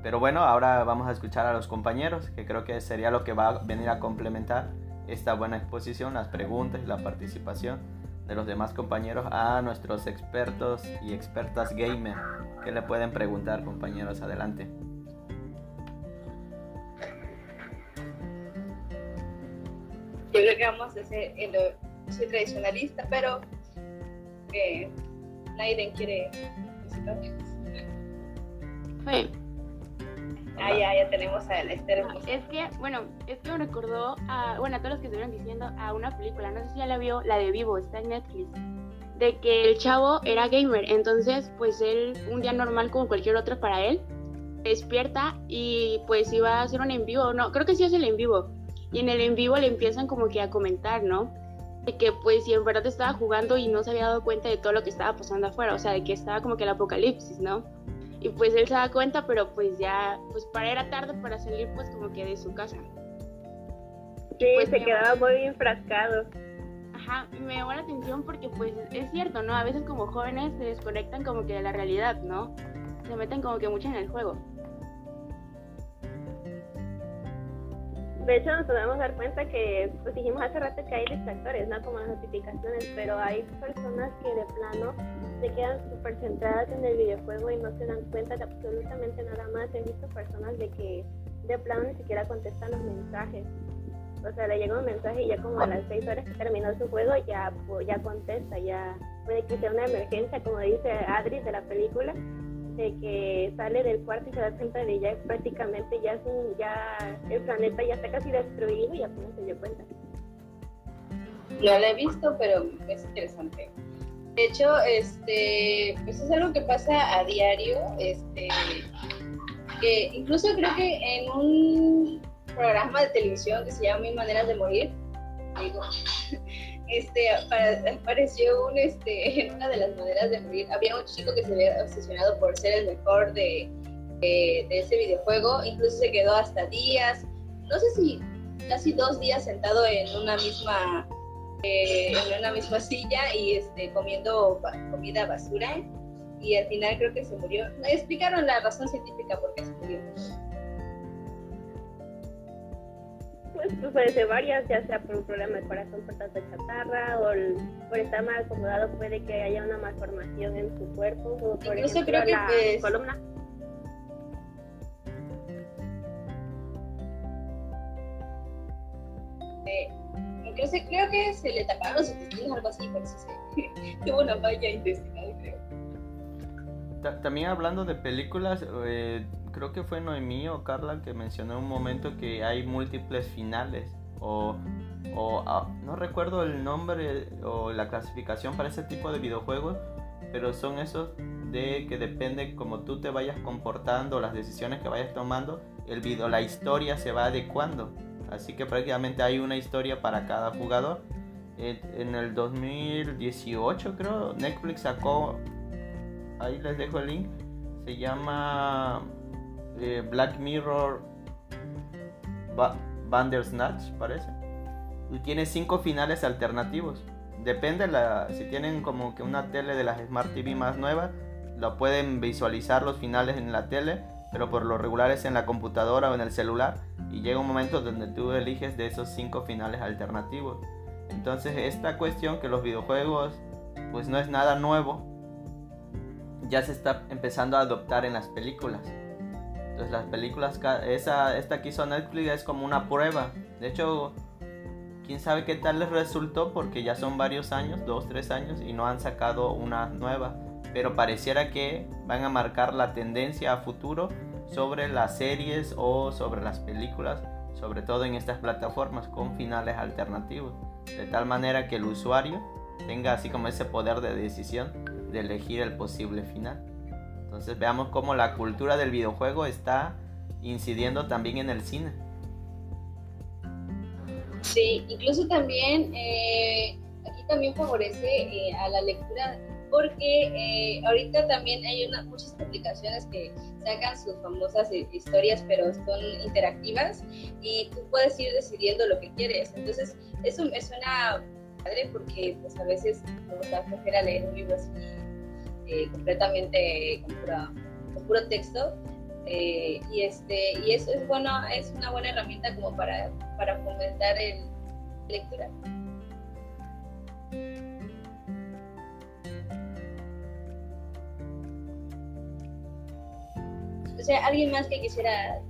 Pero bueno, ahora vamos a escuchar a los compañeros, que creo que sería lo que va a venir a complementar esta buena exposición, las preguntas y la participación de los demás compañeros a nuestros expertos y expertas gamer. ¿Qué le pueden preguntar, compañeros? Adelante. Yo creo que vamos a ser, soy tradicionalista, pero nadie quiere Ah, ya, ya tenemos a Esther. Es que, bueno, es que me recordó a, bueno, a todos los que estuvieron diciendo a una película, no sé si ya la vio, la de Vivo, está en Netflix, de que el chavo era gamer, entonces pues él, un día normal como cualquier otro para él, despierta y pues iba a hacer un en vivo, no, creo que sí es el en vivo, y en el en vivo le empiezan como que a comentar, ¿no? De que pues si en verdad estaba jugando y no se había dado cuenta de todo lo que estaba pasando afuera, o sea, de que estaba como que el apocalipsis, ¿no? y pues él se da cuenta, pero pues ya, pues para era tarde para salir pues como que de su casa. Sí, pues se quedaba muy enfrascado. Ajá, me llamó la atención porque pues es cierto, ¿no? A veces como jóvenes se desconectan como que de la realidad, ¿no? Se meten como que mucho en el juego. De hecho, nos podemos dar cuenta que, pues dijimos hace rato que hay distractores, ¿no? Como las notificaciones, pero hay personas que de plano se quedan súper centradas en el videojuego y no se dan cuenta de absolutamente nada más. He visto personas de que de plano ni siquiera contestan los mensajes. O sea, le llega un mensaje y ya como a las seis horas que terminó su juego ya, ya contesta, ya puede que sea una emergencia, como dice Adri de la película, de que sale del cuarto y se da cuenta de ya prácticamente ya, es ya el planeta ya está casi destruido y apenas se dio cuenta. No lo he visto, pero es interesante. De hecho, este, pues es algo que pasa a diario, este, que incluso creo que en un programa de televisión que se llama Mil Maneras de Morir, digo, este, apareció un, este, en una de las maneras de morir, había un chico que se había obsesionado por ser el mejor de, de, ese videojuego, incluso se quedó hasta días, no sé si casi dos días sentado en una misma eh, en una misma silla y este, comiendo comida basura y al final creo que se murió. Me explicaron la razón científica por qué se murió. Pues, pues, puede ser varias, ya sea por un problema de corazón por tanta chatarra o por estar mal acomodado puede que haya una malformación en su cuerpo o por Incluso creo que la pues, columna. Eh, incluso creo que se le taparon los intestinos, algo así, por eso se tuvo una falla intestinal, creo. También hablando de películas, eh, creo que fue Noemí o Carla que mencionó un momento que hay múltiples finales o, o ah, no recuerdo el nombre o la clasificación para ese tipo de videojuegos, pero son esos de que depende como tú te vayas comportando, las decisiones que vayas tomando, el video, la historia se va adecuando. Así que prácticamente hay una historia para cada jugador. En el 2018 creo, Netflix sacó, ahí les dejo el link, se llama eh, Black Mirror Bandersnatch, parece. Y tiene cinco finales alternativos. Depende la, si tienen como que una tele de las Smart TV más nuevas, lo pueden visualizar los finales en la tele, pero por lo regular es en la computadora o en el celular. Y llega un momento donde tú eliges de esos cinco finales alternativos. Entonces esta cuestión que los videojuegos pues no es nada nuevo, ya se está empezando a adoptar en las películas. Entonces las películas, esa, esta que hizo Netflix es como una prueba. De hecho, quién sabe qué tal les resultó porque ya son varios años, dos, tres años, y no han sacado una nueva. Pero pareciera que van a marcar la tendencia a futuro sobre las series o sobre las películas, sobre todo en estas plataformas con finales alternativos. De tal manera que el usuario tenga así como ese poder de decisión de elegir el posible final. Entonces veamos cómo la cultura del videojuego está incidiendo también en el cine. Sí, incluso también eh, aquí también favorece eh, a la lectura porque eh, ahorita también hay muchas aplicaciones que sacan sus famosas historias pero son interactivas y tú puedes ir decidiendo lo que quieres. Entonces eso me suena padre porque pues a veces nos da flojera leer un libro así eh, completamente con, puro texto. Eh, y este y eso es bueno es una buena herramienta como para para fomentar el lectura o sea alguien más que quisiera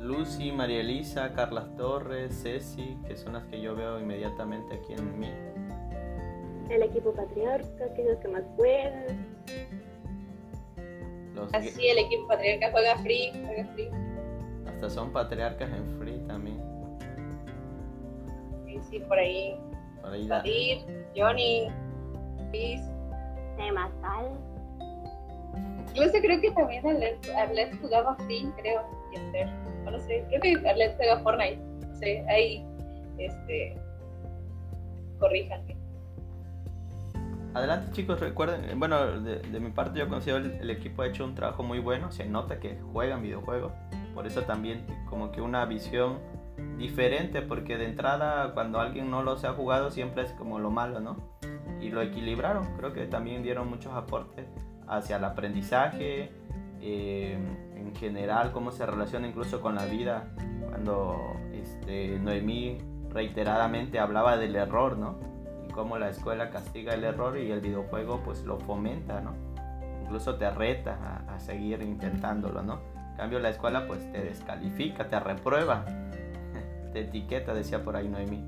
Lucy, María Elisa, Carla Torres, Ceci, que son las que yo veo inmediatamente aquí en mí. El equipo patriarca, que es los que más juegan. Así, el equipo patriarca juega free, juega free. Hasta son patriarcas en free también. Sí, sí, por ahí. Por ahí Vadir, Johnny, Luis. Matal. Incluso creo que también Arlet jugaba free, creo, y no sé, creo que Arlet juega Fortnite, no sé, ahí, este, corríjanme. Adelante chicos, recuerden, eh, bueno, de, mi parte yo considero el, el, equipo ha hecho un trabajo muy bueno, se nota que juegan videojuegos, por eso también como que una visión diferente, porque de entrada cuando alguien no los ha jugado siempre es como lo malo, ¿no? Y lo equilibraron, creo que también dieron muchos aportes hacia el aprendizaje, eh, en general, cómo se relaciona incluso con la vida, cuando este, Noemí reiteradamente hablaba del error, ¿no? Y cómo la escuela castiga el error y el videojuego pues lo fomenta, ¿no? Incluso te reta a, seguir intentándolo, ¿no? En cambio la escuela pues te descalifica, te reprueba, te etiqueta, decía por ahí Noemí.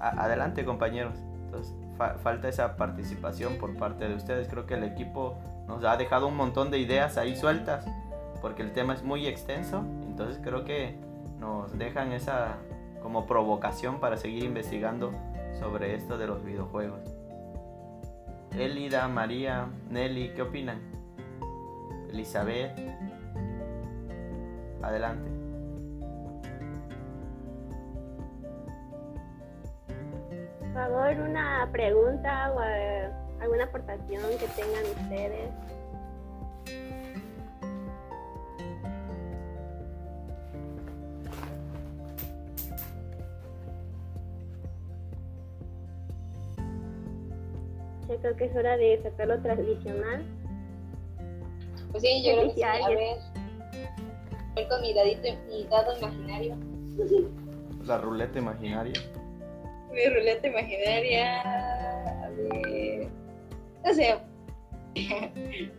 adelante compañeros. Entonces, falta esa participación por parte de ustedes. Creo que el equipo nos ha dejado un montón de ideas ahí sueltas, porque el tema es muy extenso, entonces creo que nos dejan esa como provocación para seguir investigando sobre esto de los videojuegos. Elida, María, Nelly, ¿qué opinan? Elizabeth, adelante. Por favor, una pregunta o eh, alguna aportación que tengan ustedes. Yo creo que es hora de sacar lo tradicional. Pues sí, yo creo que sí. A ver, voy con mi, dadito, mi dado imaginario. La ruleta imaginaria. Mi ruleta imaginaria. A ver. No sé.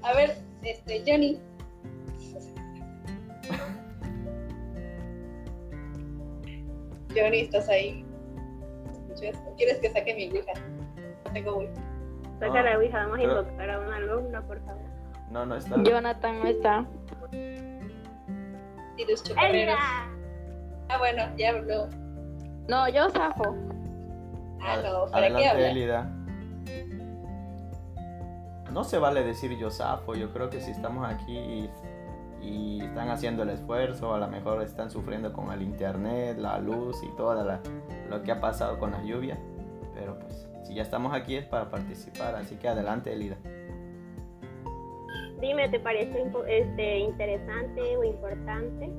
A ver, este, Johnny. Johnny, ¿estás ahí? ¿Quieres que saque mi Ouija? No tengo Ouija. Saca la Ouija, vamos a invocar a una alumna, por favor. No, no está. Jonathan no está. Y los chocarreros. Ah, bueno, ya habló. No, yo zafo. Ah, no, ¿para qué habla? No se vale decir yo zafo, yo creo que si estamos aquí y, están haciendo el esfuerzo, a lo mejor están sufriendo con el internet, la luz y todo lo que ha pasado con la lluvia, pero pues si ya estamos aquí es para participar, así que adelante Elida. Dime, ¿te parece este, interesante o importante?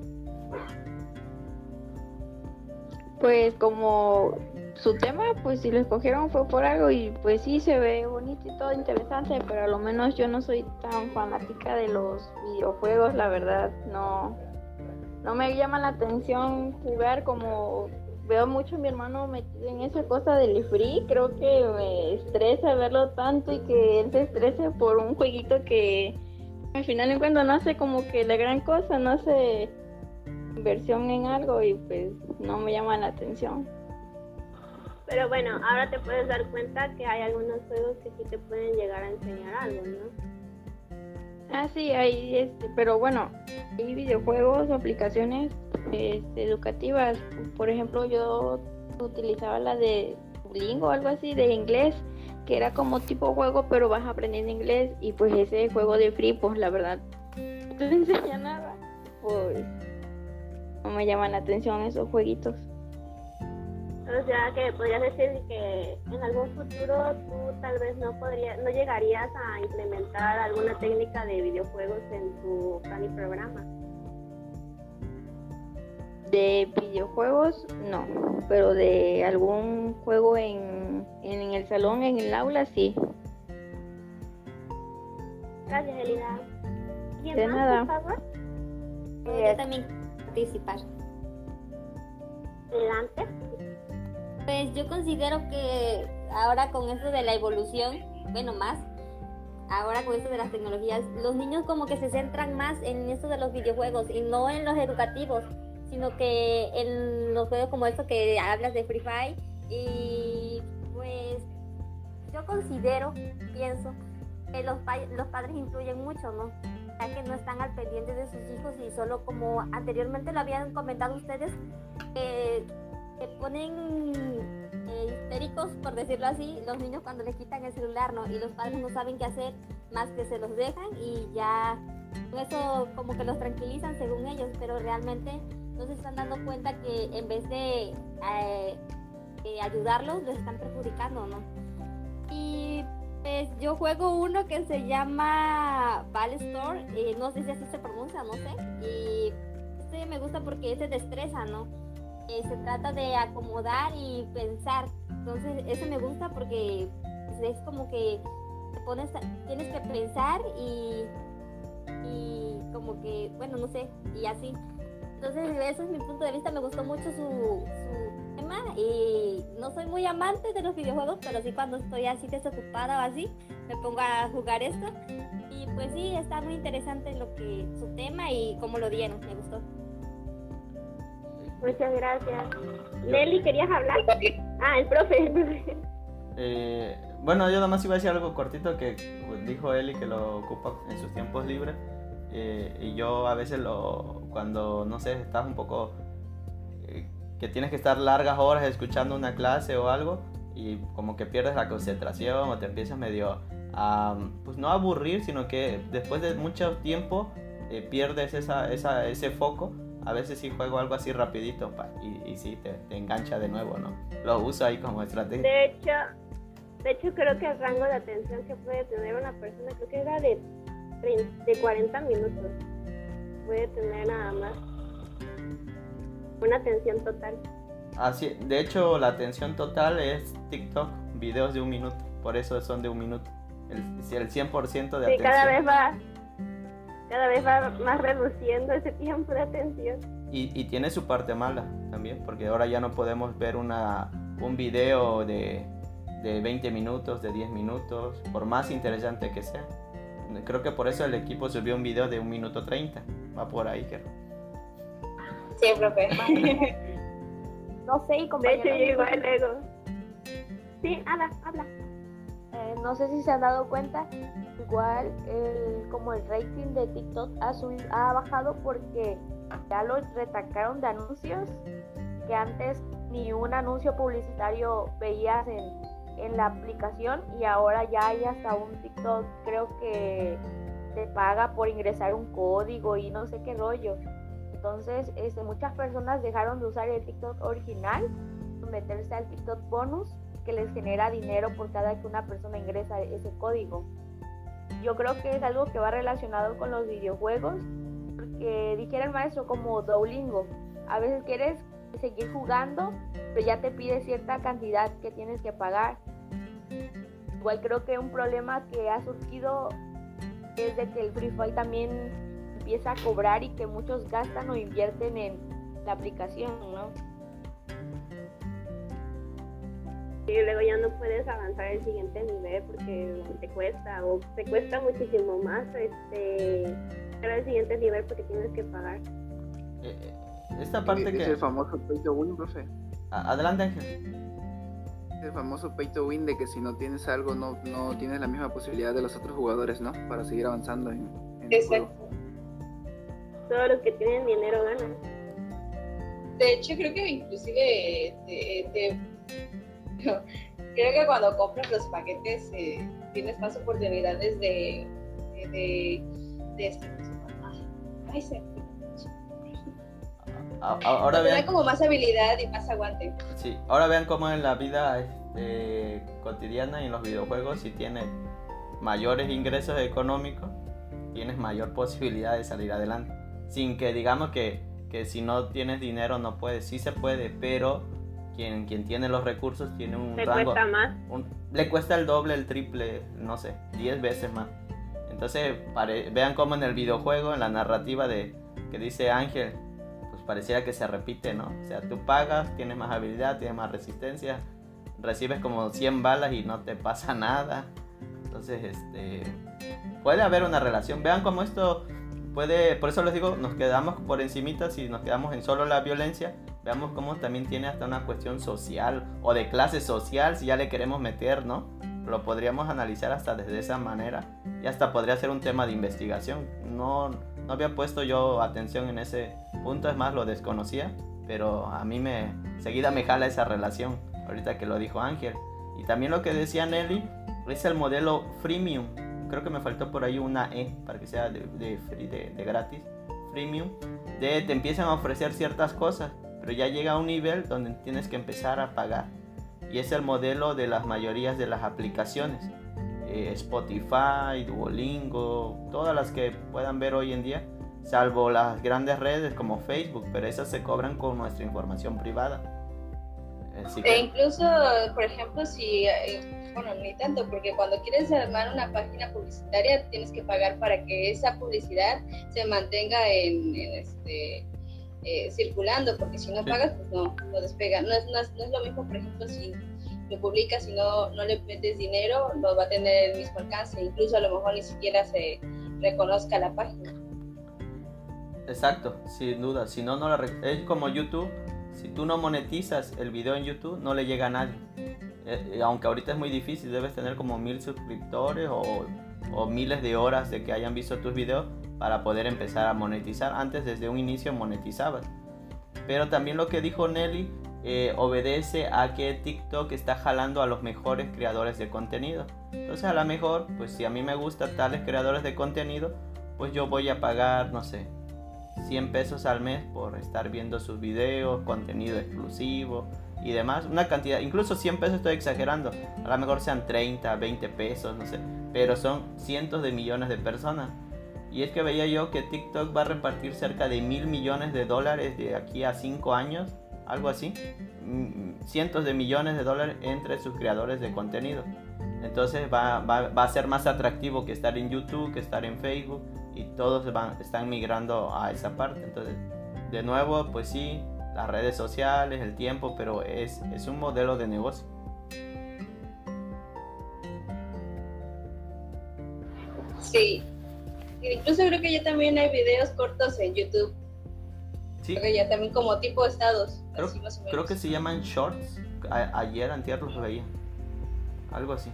Pues como su tema, pues si lo escogieron fue por algo y pues sí se ve bonito y todo interesante, pero a lo menos yo no soy tan fanática de los videojuegos, la verdad, no no me llama la atención jugar como veo mucho a mi hermano metido en esa cosa del free, creo que me estresa verlo tanto y que él se estrese por un jueguito que al final en cuando no hace como que la gran cosa, no hace inversión en algo y pues no me llama la atención. Pero bueno, ahora te puedes dar cuenta que hay algunos juegos que sí te pueden llegar a enseñar algo, ¿no? Ah, sí, hay, este, pero bueno, hay videojuegos o aplicaciones este, educativas. Por ejemplo, yo utilizaba la de Duolingo o algo así de inglés, que era como tipo juego, pero vas aprendiendo inglés. Y pues ese juego de free, pues la verdad, no te enseña nada. Pues no me llaman la atención esos jueguitos. O sea que podrías decir que en algún futuro tú tal vez no podrías, no llegarías a implementar alguna técnica de videojuegos en tu plan y programa. De videojuegos, no, pero de algún juego en, en el salón, en el aula, sí. Gracias, Elida. ¿Quién De más, nada. por favor? Eh, Yo también participar. Adelante. Pues yo considero que ahora con esto de la evolución, bueno, más, ahora con esto de las tecnologías, los niños como que se centran más en esto de los videojuegos y no en los educativos, sino que en los juegos como esto que hablas de Free Fire y pues yo considero, pienso, que los, pa- los padres influyen mucho, ¿no? Ya que no están al pendiente de sus hijos y solo como anteriormente lo habían comentado ustedes, eh, se ponen eh, histéricos, por decirlo así, los niños cuando les quitan el celular, ¿no? Y los padres no saben qué hacer, más que se los dejan y ya eso como que los tranquilizan según ellos, pero realmente no se están dando cuenta que en vez de eh, ayudarlos, los están perjudicando, ¿no? Y pues yo juego uno que se llama Ball Store, eh, no sé si así se pronuncia, no sé, y este me gusta porque es de destreza, ¿no? Eh, se trata de acomodar y pensar. Entonces, eso me gusta porque pues, es como que te pones, tienes que pensar y, y como que, bueno, no sé, y así. Entonces, ese es mi punto de vista. Me gustó mucho su, su tema y no soy muy amante de los videojuegos, pero sí cuando estoy así desocupada o así, me pongo a jugar esto. Y pues sí, está muy interesante lo que su tema y cómo lo dieron. Me gustó. Muchas gracias. Nelly, ¿querías hablar? Ah, el profe. el profe. Eh, bueno, yo nada más iba a decir algo cortito que dijo Eli que lo ocupa en sus tiempos libres. eh, y yo a veces lo, cuando, no sé, estás un poco, eh, que tienes que estar largas horas escuchando una clase o algo y como que pierdes la concentración o te empiezas medio a, pues no a aburrir, sino que después de mucho tiempo eh, pierdes esa, esa, ese foco. A veces sí juego algo así rapidito pa, y, y sí te, te engancha de nuevo, ¿no? Lo uso ahí como estrategia. De hecho, de hecho creo que el rango de atención que puede tener una persona, creo que era de, 30 de 40 minutos. Puede tener nada más una atención total. Así, de hecho, la atención total es TikTok, videos de un minuto. Por eso son de un minuto. El, el 100% de Sí, atención. cada vez va cada vez va más reduciendo ese tiempo de atención. Y, y tiene su parte mala también, porque ahora ya no podemos ver una, un video de, de 20 minutos, de 10 minutos, por más interesante que sea. Creo que por eso el equipo subió un video de un minuto 30. Va por ahí, creo. Sí, profe. No sé, y De hecho, yo igual luego. Sí, habla, habla. No sé si se han dado cuenta, igual el, como el rating de TikTok ha, subido, ha bajado porque ya lo retacaron de anuncios que antes ni un anuncio publicitario veías en, en la aplicación y ahora ya hay hasta un TikTok, creo que te paga por ingresar un código y no sé qué rollo. Entonces, este, muchas personas dejaron de usar el TikTok original, meterse al TikTok bonus, que les genera dinero por cada que una persona ingresa ese código. Yo creo que es algo que va relacionado con los videojuegos, porque dijera el maestro como Duolingo, a veces quieres seguir jugando, pero ya te pide cierta cantidad que tienes que pagar. Igual creo que un problema que ha surgido es de que el Free Fire también empieza a cobrar y que muchos gastan o invierten en la aplicación, ¿no? Y luego ya no puedes avanzar al siguiente nivel porque te cuesta o te cuesta muchísimo más este llegar al siguiente nivel porque tienes que pagar. Eh, esta parte Es que... el famoso pay to win, profe. Adelante Ángel. Es el famoso pay to win de que si no tienes algo no, no tienes la misma posibilidad de los otros jugadores, ¿no? Para seguir avanzando en, en el. Todos los que tienen dinero ganan. De hecho, creo que inclusive te, te- creo que cuando compras los paquetes eh, tienes más oportunidades de de, de, de este- ay, se- a- Ahora vean, como más habilidad y más aguante. sí, ahora vean cómo en la vida este, cotidiana y en los videojuegos si tienes mayores ingresos económicos, tienes mayor posibilidad de salir adelante. Sin que digamos que, que si no tienes dinero no puedes, sí se puede, pero quien, quien tiene los recursos tiene un Te rango, cuesta más. un- le cuesta el doble, el triple, no sé, 10 veces más. Entonces, pare- vean cómo en el videojuego, en la narrativa de que dice Ángel, pues pareciera que se repite, ¿no? O sea, tú pagas, tienes más habilidad, tienes más resistencia, recibes como 100 balas y no te pasa nada. Entonces, este, puede haber una relación. Vean cómo esto puede, por eso les digo, nos quedamos por encimita si nos quedamos en solo la violencia. Veamos cómo también tiene hasta una cuestión social o de clase social, si ya le queremos meter, ¿no? Lo podríamos analizar hasta desde esa manera y hasta podría ser un tema de investigación. No, no había puesto yo atención en ese punto, es más, lo desconocía, pero a mí me, seguida me jala esa relación, ahorita que lo dijo Ángel. Y también lo que decía Nelly es el modelo freemium. Creo que me faltó por ahí una E para que sea de, de, de- de gratis. Freemium. De, te empiezan a ofrecer ciertas cosas, pero ya llega a un nivel donde tienes que empezar a pagar. Y es el modelo de las mayorías de las aplicaciones. Eh, Spotify, Duolingo, todas las que puedan ver hoy en día, salvo las grandes redes como Facebook, pero esas se cobran con nuestra información privada. Así E que- incluso, por ejemplo, si, eh, bueno, ni tanto, porque cuando quieres armar una página publicitaria tienes que pagar para que esa publicidad se mantenga en, en este, eh, circulando, porque si no pagas, pues no, no despega. No es, no, es, no es lo mismo, por ejemplo, si lo publicas y no, no le metes dinero, no va a tener el mismo alcance, incluso a lo mejor ni siquiera se reconozca la página. Exacto, sin duda. Si no, no la es como YouTube. Si tú no monetizas el video en YouTube, no le llega a nadie. Eh, aunque ahorita es muy difícil, debes tener como mil suscriptores o, o miles de horas de que hayan visto tus videos para poder empezar a monetizar. Antes, desde un inicio, monetizabas. Pero también lo que dijo Nelly eh, obedece a que TikTok está jalando a los mejores creadores de contenido. Entonces, a lo mejor, pues si a mí me gustan tales creadores de contenido, pues yo voy a pagar, no sé, 100 pesos al mes por estar viendo sus videos, contenido exclusivo y demás. Una cantidad, incluso 100 pesos estoy exagerando. A lo mejor sean 30, 20 pesos, no sé. Pero son cientos de millones de personas. Y es que veía yo que TikTok va a repartir cerca de mil millones de dólares de aquí a 5 años, algo así. Mm, Cientos de millones de dólares entre sus creadores de contenido. Entonces va, va- va a ser más atractivo que estar en YouTube, que estar en Facebook y todos van, están migrando a esa parte. Entonces, de nuevo, pues sí, las redes sociales, el tiempo, pero es, es un modelo de negocio. Sí. Incluso creo que ya también hay videos cortos en YouTube. Sí, Creo que ya también como tipo estados. creo, así más o menos. creo que se llaman shorts. A- ayer, antier los veía. Algo así.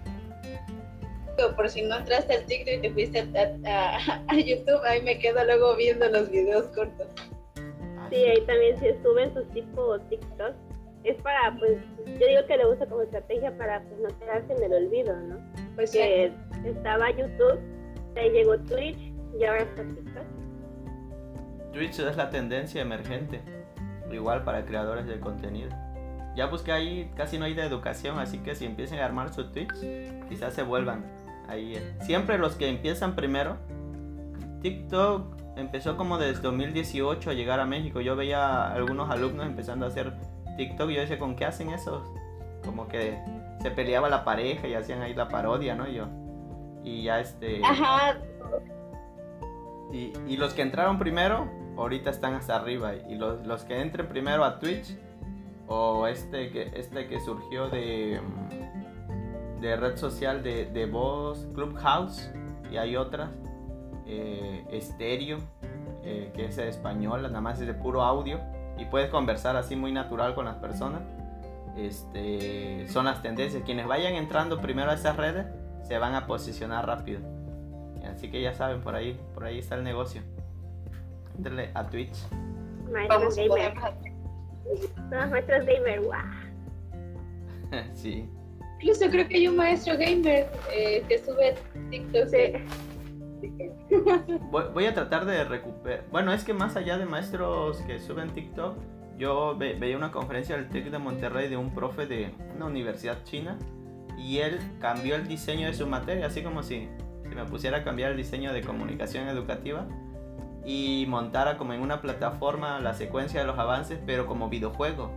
Pero por si no entraste al TikTok y te fuiste a, a- a YouTube, ahí me quedo luego viendo los videos cortos. Sí, ahí también se suben sus tipo TikTok. Es para, pues, yo digo que lo usa como estrategia para pues, no quedarse en el olvido, ¿no? Pues sí. Que estaba YouTube, ahí llegó Twitch y ahora está TikTok. Twitch es la tendencia emergente, igual para creadores de contenido. Ya busqué ahí, casi no hay de educación, así que si empiezan a armar su Twitch, quizás se vuelvan ahí. Siempre los que empiezan primero, TikTok empezó como desde 2018 a llegar a México. Yo veía a algunos alumnos empezando a hacer TikTok y yo decía, ¿con qué hacen eso? Como que se peleaba la pareja y hacían ahí la parodia, ¿no? Y yo, y ya este... Ajá. Y, y los que entraron primero, ahorita están hasta arriba. Y los, los que entren primero a Twitch, o este que, este que surgió de, de red social de, de voz, Clubhouse, y hay otras, eh, Estéreo, eh, que es española, nada más es de puro audio, y puedes conversar así muy natural con las personas. Este, son las tendencias. Quienes vayan entrando primero a esas redes se van a posicionar rápido. Así que ya saben, por ahí, por ahí está el negocio. Entrenle a Twitch. Maestros Vamos, gamer. Somos maestros gamer, guau. sí. Incluso creo que hay un maestro gamer eh, que sube TikTok. Voy, voy a tratar de recuperar. Bueno, es que más allá de maestros que suben TikTok, yo ve- veía una conferencia del TEC de Monterrey de un profe de una universidad china y él cambió el diseño de su materia, así como si, si me pusiera a cambiar el diseño de comunicación educativa y montara como en una plataforma la secuencia de los avances, pero como videojuego.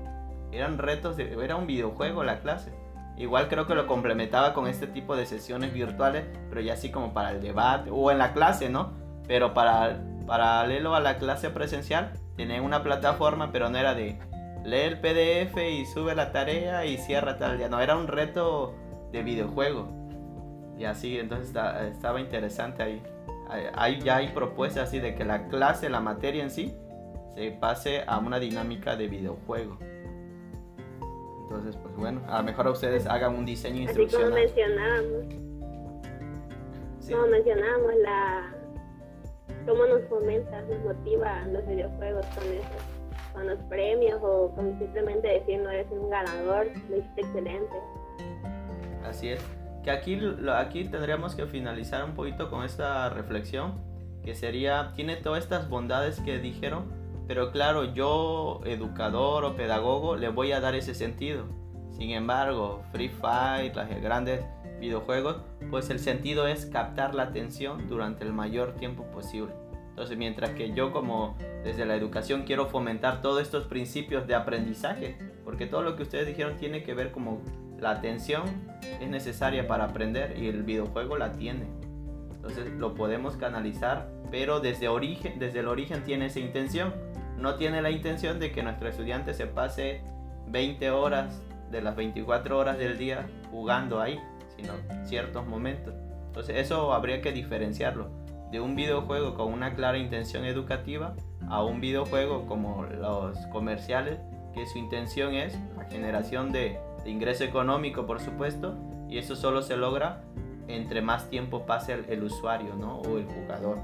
Eran retos, de, era un videojuego la clase. Igual creo que lo complementaba con este tipo de sesiones virtuales, pero ya así como para el debate o en la clase, ¿no? Pero para paralelo a la clase presencial, tenían una plataforma, pero no era de lee el PDF y sube la tarea y cierra tal día. No, era un reto de videojuego. Y así, entonces estaba interesante ahí. Hay- ya hay propuestas así de que la clase, la materia en sí, se pase a una dinámica de videojuego. Entonces, pues bueno, a lo mejor a ustedes hagan un diseño Así como instruccional. mencionábamos, Sí. como mencionábamos, la cómo nos fomenta, nos motiva los videojuegos con eso, con los premios o con simplemente decir no eres un ganador, lo hiciste excelente. Así es. Que aquí, aquí tendríamos que finalizar un poquito con esta reflexión, que sería, tiene todas estas bondades que dijeron, pero claro, yo, educador o pedagogo, le voy a dar ese sentido. Sin embargo, Free Fire, los grandes videojuegos, pues el sentido es captar la atención durante el mayor tiempo posible. Entonces, mientras que yo como desde la educación quiero fomentar todos estos principios de aprendizaje, porque todo lo que ustedes dijeron tiene que ver como la atención es necesaria para aprender y el videojuego la tiene. Entonces lo podemos canalizar, pero desde, origen, desde el origen tiene esa intención. No tiene la intención de que nuestro estudiante se pase 20 horas de las 24 horas del día jugando ahí, sino ciertos momentos. Entonces eso habría que diferenciarlo de un videojuego con una clara intención educativa a un videojuego como los comerciales que su intención es la generación de, de ingreso económico por supuesto y eso solo se logra entre más tiempo pase el, el usuario ¿no? o el jugador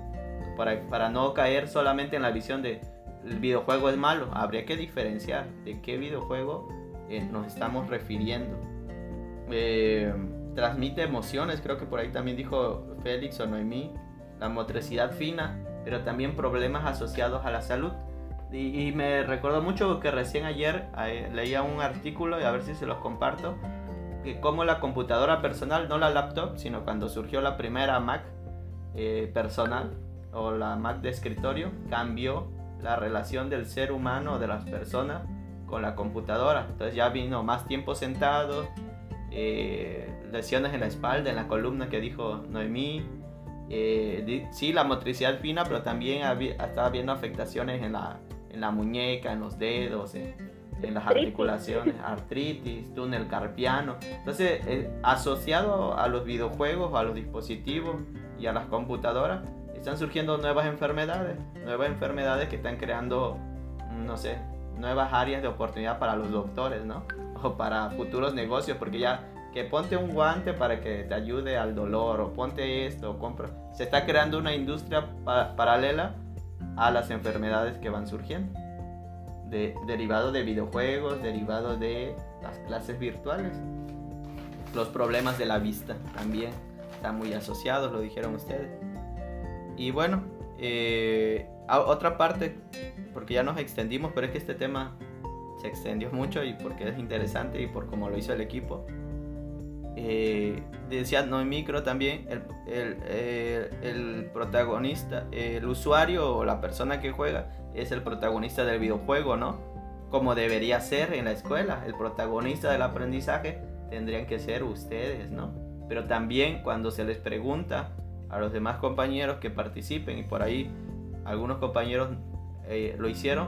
para, para no caer solamente en la visión de el videojuego es malo habría que diferenciar de qué videojuego eh, nos estamos refiriendo. Eh, transmite emociones creo que por ahí también dijo Félix o Noemí la motricidad fina pero también problemas asociados a la salud. Y, y me recuerdo mucho que recién ayer eh, leía un artículo y a ver si se los comparto que como la computadora personal, no la laptop, sino cuando surgió la primera Mac eh, personal o la Mac de escritorio, cambió la relación del ser humano, de las personas, con la computadora. Entonces ya vino más tiempo sentado, eh, lesiones en la espalda, en la columna que dijo Noemí. eh, di- sí, la motricidad fina, pero también había- estaba viendo afectaciones en la, en la muñeca, en los dedos, en, en las articulaciones, artritis, túnel carpiano. Entonces, eh, asociado a los videojuegos, a los dispositivos y a las computadoras, están surgiendo nuevas enfermedades, nuevas enfermedades que están creando, no sé, nuevas áreas de oportunidad para los doctores, ¿no? O para futuros negocios, porque ya que ponte un guante para que te ayude al dolor, o ponte esto, o compra. Se está creando una industria pa- paralela a las enfermedades que van surgiendo de, derivado de videojuegos, derivado de las clases virtuales. Los problemas de la vista también están muy asociados, lo dijeron ustedes. Y bueno, eh, a- otra parte, porque ya nos extendimos, pero es que este tema se extendió mucho y porque es interesante y por cómo lo hizo el equipo. Eh, decía Noemí, creo también, el, el- el- el protagonista, el usuario o la persona que juega es el protagonista del videojuego, ¿no? Como debería ser en la escuela. El protagonista del aprendizaje tendrían que ser ustedes, ¿no? Pero también cuando se les pregunta a los demás compañeros que participen y por ahí algunos compañeros eh, lo hicieron,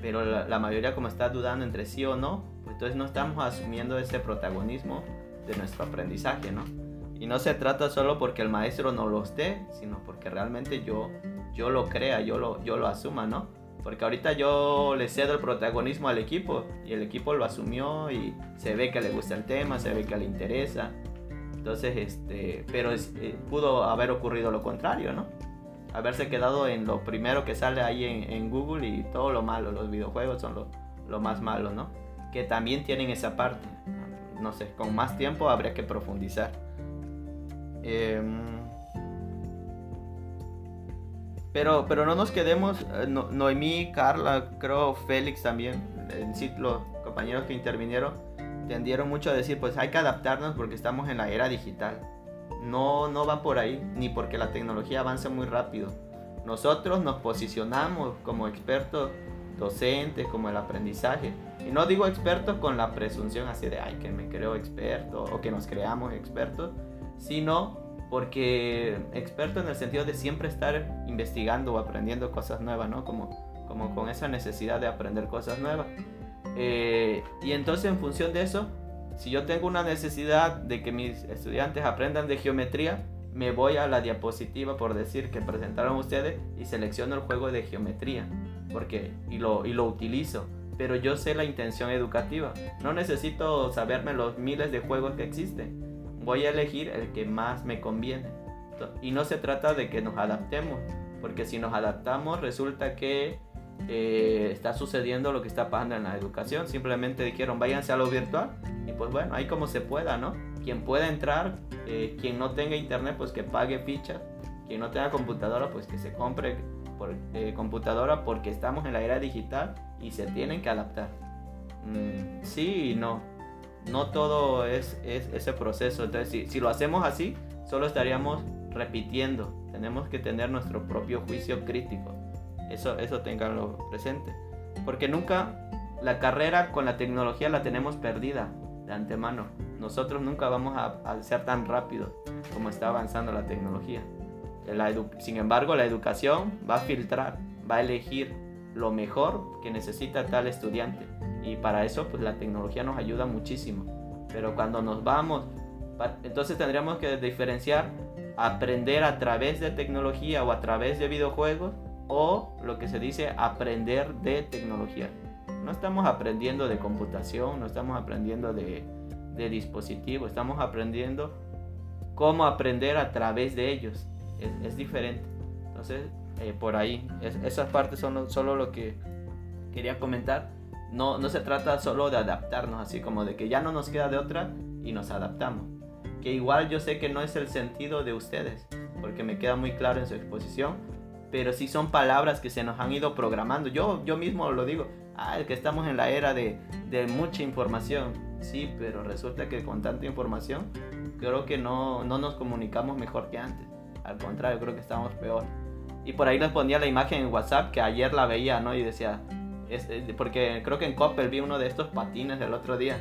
pero la, mayoría como está dudando entre sí o no, pues entonces no estamos asumiendo ese protagonismo de nuestro aprendizaje, ¿no? Y no se trata solo porque el maestro no los dé, sino porque realmente yo, yo lo crea, yo lo, yo lo asuma, ¿no? Porque ahorita yo le cedo el protagonismo al equipo y el equipo lo asumió y se ve que le gusta el tema, se ve que le interesa. Entonces, este, pero eh, pudo haber ocurrido lo contrario, ¿no? Haberse quedado en lo primero que sale ahí en, en Google y todo lo malo, los videojuegos son lo, lo más malo, ¿no? Que también tienen esa parte. No sé, con más tiempo habría que profundizar. Eh, pero, pero no nos quedemos, eh, no, Noemí, Carla, creo Félix también, en sí, los compañeros que intervinieron, tendieron mucho a decir, pues hay que adaptarnos porque estamos en la era digital. No, no va por ahí, ni porque la tecnología avanza muy rápido. Nosotros nos posicionamos como expertos docentes, como el aprendizaje. Y no digo expertos con la presunción así de, ay, que me creo experto o que nos creamos expertos, sino porque experto en el sentido de siempre estar investigando o aprendiendo cosas nuevas, ¿no? Como, como con esa necesidad de aprender cosas nuevas. Eh, y entonces en función de eso, si yo tengo una necesidad de que mis estudiantes aprendan de geometría, me voy a la diapositiva por decir que presentaron ustedes y selecciono el juego de geometría porque y lo, y lo utilizo. Pero yo sé la intención educativa. No necesito saberme los miles de juegos que existen. Voy a elegir el que más me conviene. Y no se trata de que nos adaptemos, porque si nos adaptamos resulta que eh, está sucediendo lo que está pasando en la educación. Simplemente dijeron váyanse a lo virtual y pues bueno, ahí como se pueda, ¿no? Quien pueda entrar, eh, quien no tenga internet pues que pague fichas, quien no tenga computadora pues que se compre por, eh, computadora porque estamos en la era digital y se tienen que adaptar. Mm, sí y no no todo es, ese proceso. Entonces, si, lo hacemos así, solo estaríamos repitiendo. Tenemos que tener nuestro propio juicio crítico. Eso, eso tenganlo presente. Porque nunca la carrera con la tecnología la tenemos perdida de antemano. Nosotros nunca vamos a, ser tan rápidos como está avanzando la tecnología. sin embargo, la educación va a filtrar, va a elegir lo mejor que necesita tal estudiante y para eso pues la tecnología nos ayuda muchísimo. Pero cuando nos vamos, entonces tendríamos que diferenciar aprender a través de tecnología o a través de videojuegos o lo que se dice aprender de tecnología. No estamos aprendiendo de computación, no estamos aprendiendo de, de dispositivos, estamos aprendiendo cómo aprender a través de ellos. Es, diferente. Entonces, eh, por ahí, esas partes son solo lo que quería comentar no, no se trata solo de adaptarnos, así como de que ya no nos queda de otra y nos adaptamos. Que igual yo sé que no es el sentido de ustedes, porque me queda muy claro en su exposición, pero sí son palabras que se nos han ido programando. Yo, yo mismo lo digo, ah, que estamos en la era de, de mucha información. Sí, pero resulta que con tanta información creo que no, no nos comunicamos mejor que antes. Al contrario, creo que estamos peor. Y por ahí les ponía la imagen en WhatsApp que ayer la veía, ¿no? Y decía, eh, porque creo que en Coppel vi uno de estos patines el otro día,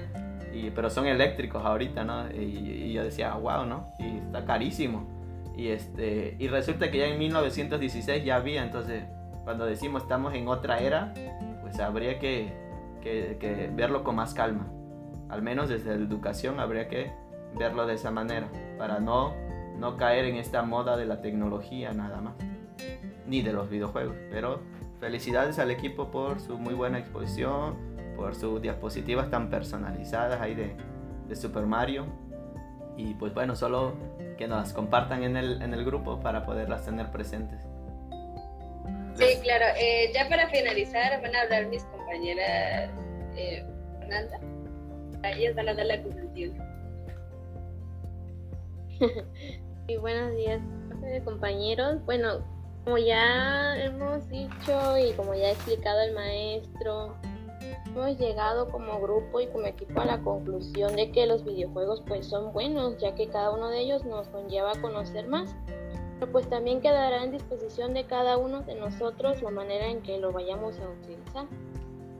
y, pero son eléctricos ahorita, ¿no? Y, yo decía, wow, ¿no? Y está carísimo. Y, este, y resulta que ya en 1916 ya había, entonces cuando decimos estamos en otra era, pues habría que, que, verlo con más calma. Al menos desde la educación habría que verlo de esa manera, para no, no caer en esta moda de la tecnología nada más, ni de los videojuegos, pero Felicidades al equipo por su muy buena exposición, por sus diapositivas tan personalizadas ahí de, de Super Mario. Y pues bueno, solo que nos las compartan en el, en el grupo para poderlas tener presentes. Sí, claro. Eh, ya para finalizar, van a hablar mis compañeras eh, Fernanda. Ellas van a dar la conclusión. y buenos días, compañeros. Bueno, como ya hemos dicho y como ya ha explicado el maestro, hemos llegado como grupo y como equipo a la conclusión de que los videojuegos pues son buenos, ya que cada uno de ellos nos conlleva a conocer más. Pero pues también quedará en disposición de cada uno de nosotros la manera en que lo vayamos a utilizar.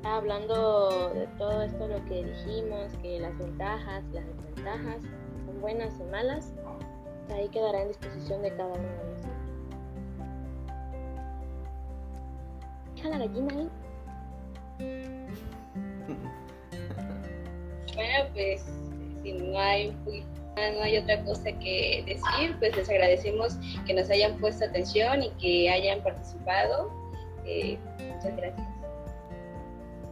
Hablando de todo esto lo que dijimos, que las ventajas, las desventajas son buenas o malas, Ahí quedará en disposición de cada uno de nosotros. Deja la gallina ahí. Bueno, pues si no hay, no hay otra cosa que decir, pues les agradecemos que nos hayan puesto atención y que hayan participado. Eh, muchas gracias.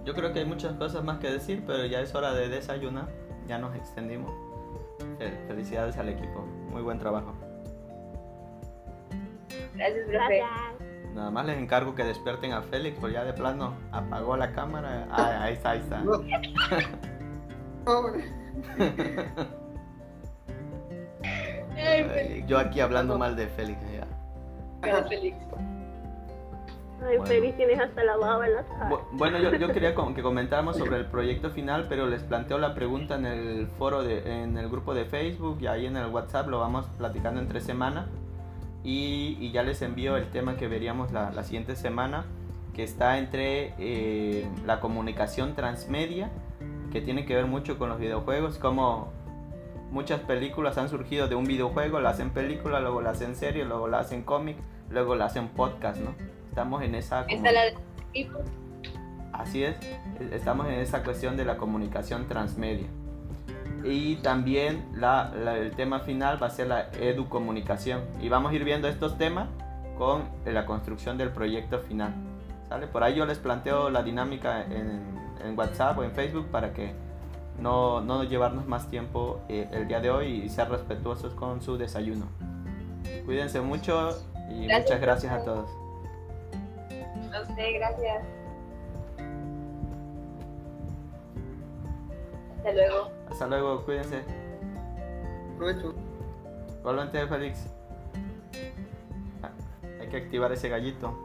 Yo creo que hay muchas cosas más que decir, pero ya es hora de desayunar. Ya nos extendimos. Fel- Felicidades al equipo. Muy buen trabajo. Gracias, profe. Gracias. Nada más les encargo que despierten a Félix, porque ya de plano apagó la cámara. Ah, ahí está, ahí está. Pobre. Ay, Ay, Yo aquí hablando mal de Félix. ya. Ay, Bueno. feliz tienes hasta la baba en la cara. Bu- Bueno, yo, yo quería que comentáramos sobre el proyecto final, pero les planteo la pregunta en el foro, de, en el grupo de Facebook y ahí en el WhatsApp lo vamos platicando entre semana. Y, y ya les envío el tema que veríamos la, la siguiente semana, que está entre eh, la comunicación transmedia, que tiene que ver mucho con los videojuegos, como muchas películas han surgido de un videojuego, la hacen película, luego la hacen serie, luego la hacen cómic, luego la hacen podcast, ¿no? Estamos en esa... como- la de. Así es, estamos en esa cuestión de la comunicación transmedia. Y también la- la- el tema final va a ser la educomunicación. Y vamos a ir viendo estos temas con la construcción del proyecto final. ¿Sale? Por ahí yo les planteo la dinámica en, en WhatsApp o en Facebook para que no, no llevarnos más tiempo eh, el día de hoy y ser respetuosos con su desayuno. Cuídense mucho y Gracias, muchas gracias a todos. A usted, gracias. Hasta luego. Hasta luego, cuídense. Provecho. Igualmente, Félix. Ah, Hay que activar ese gallito.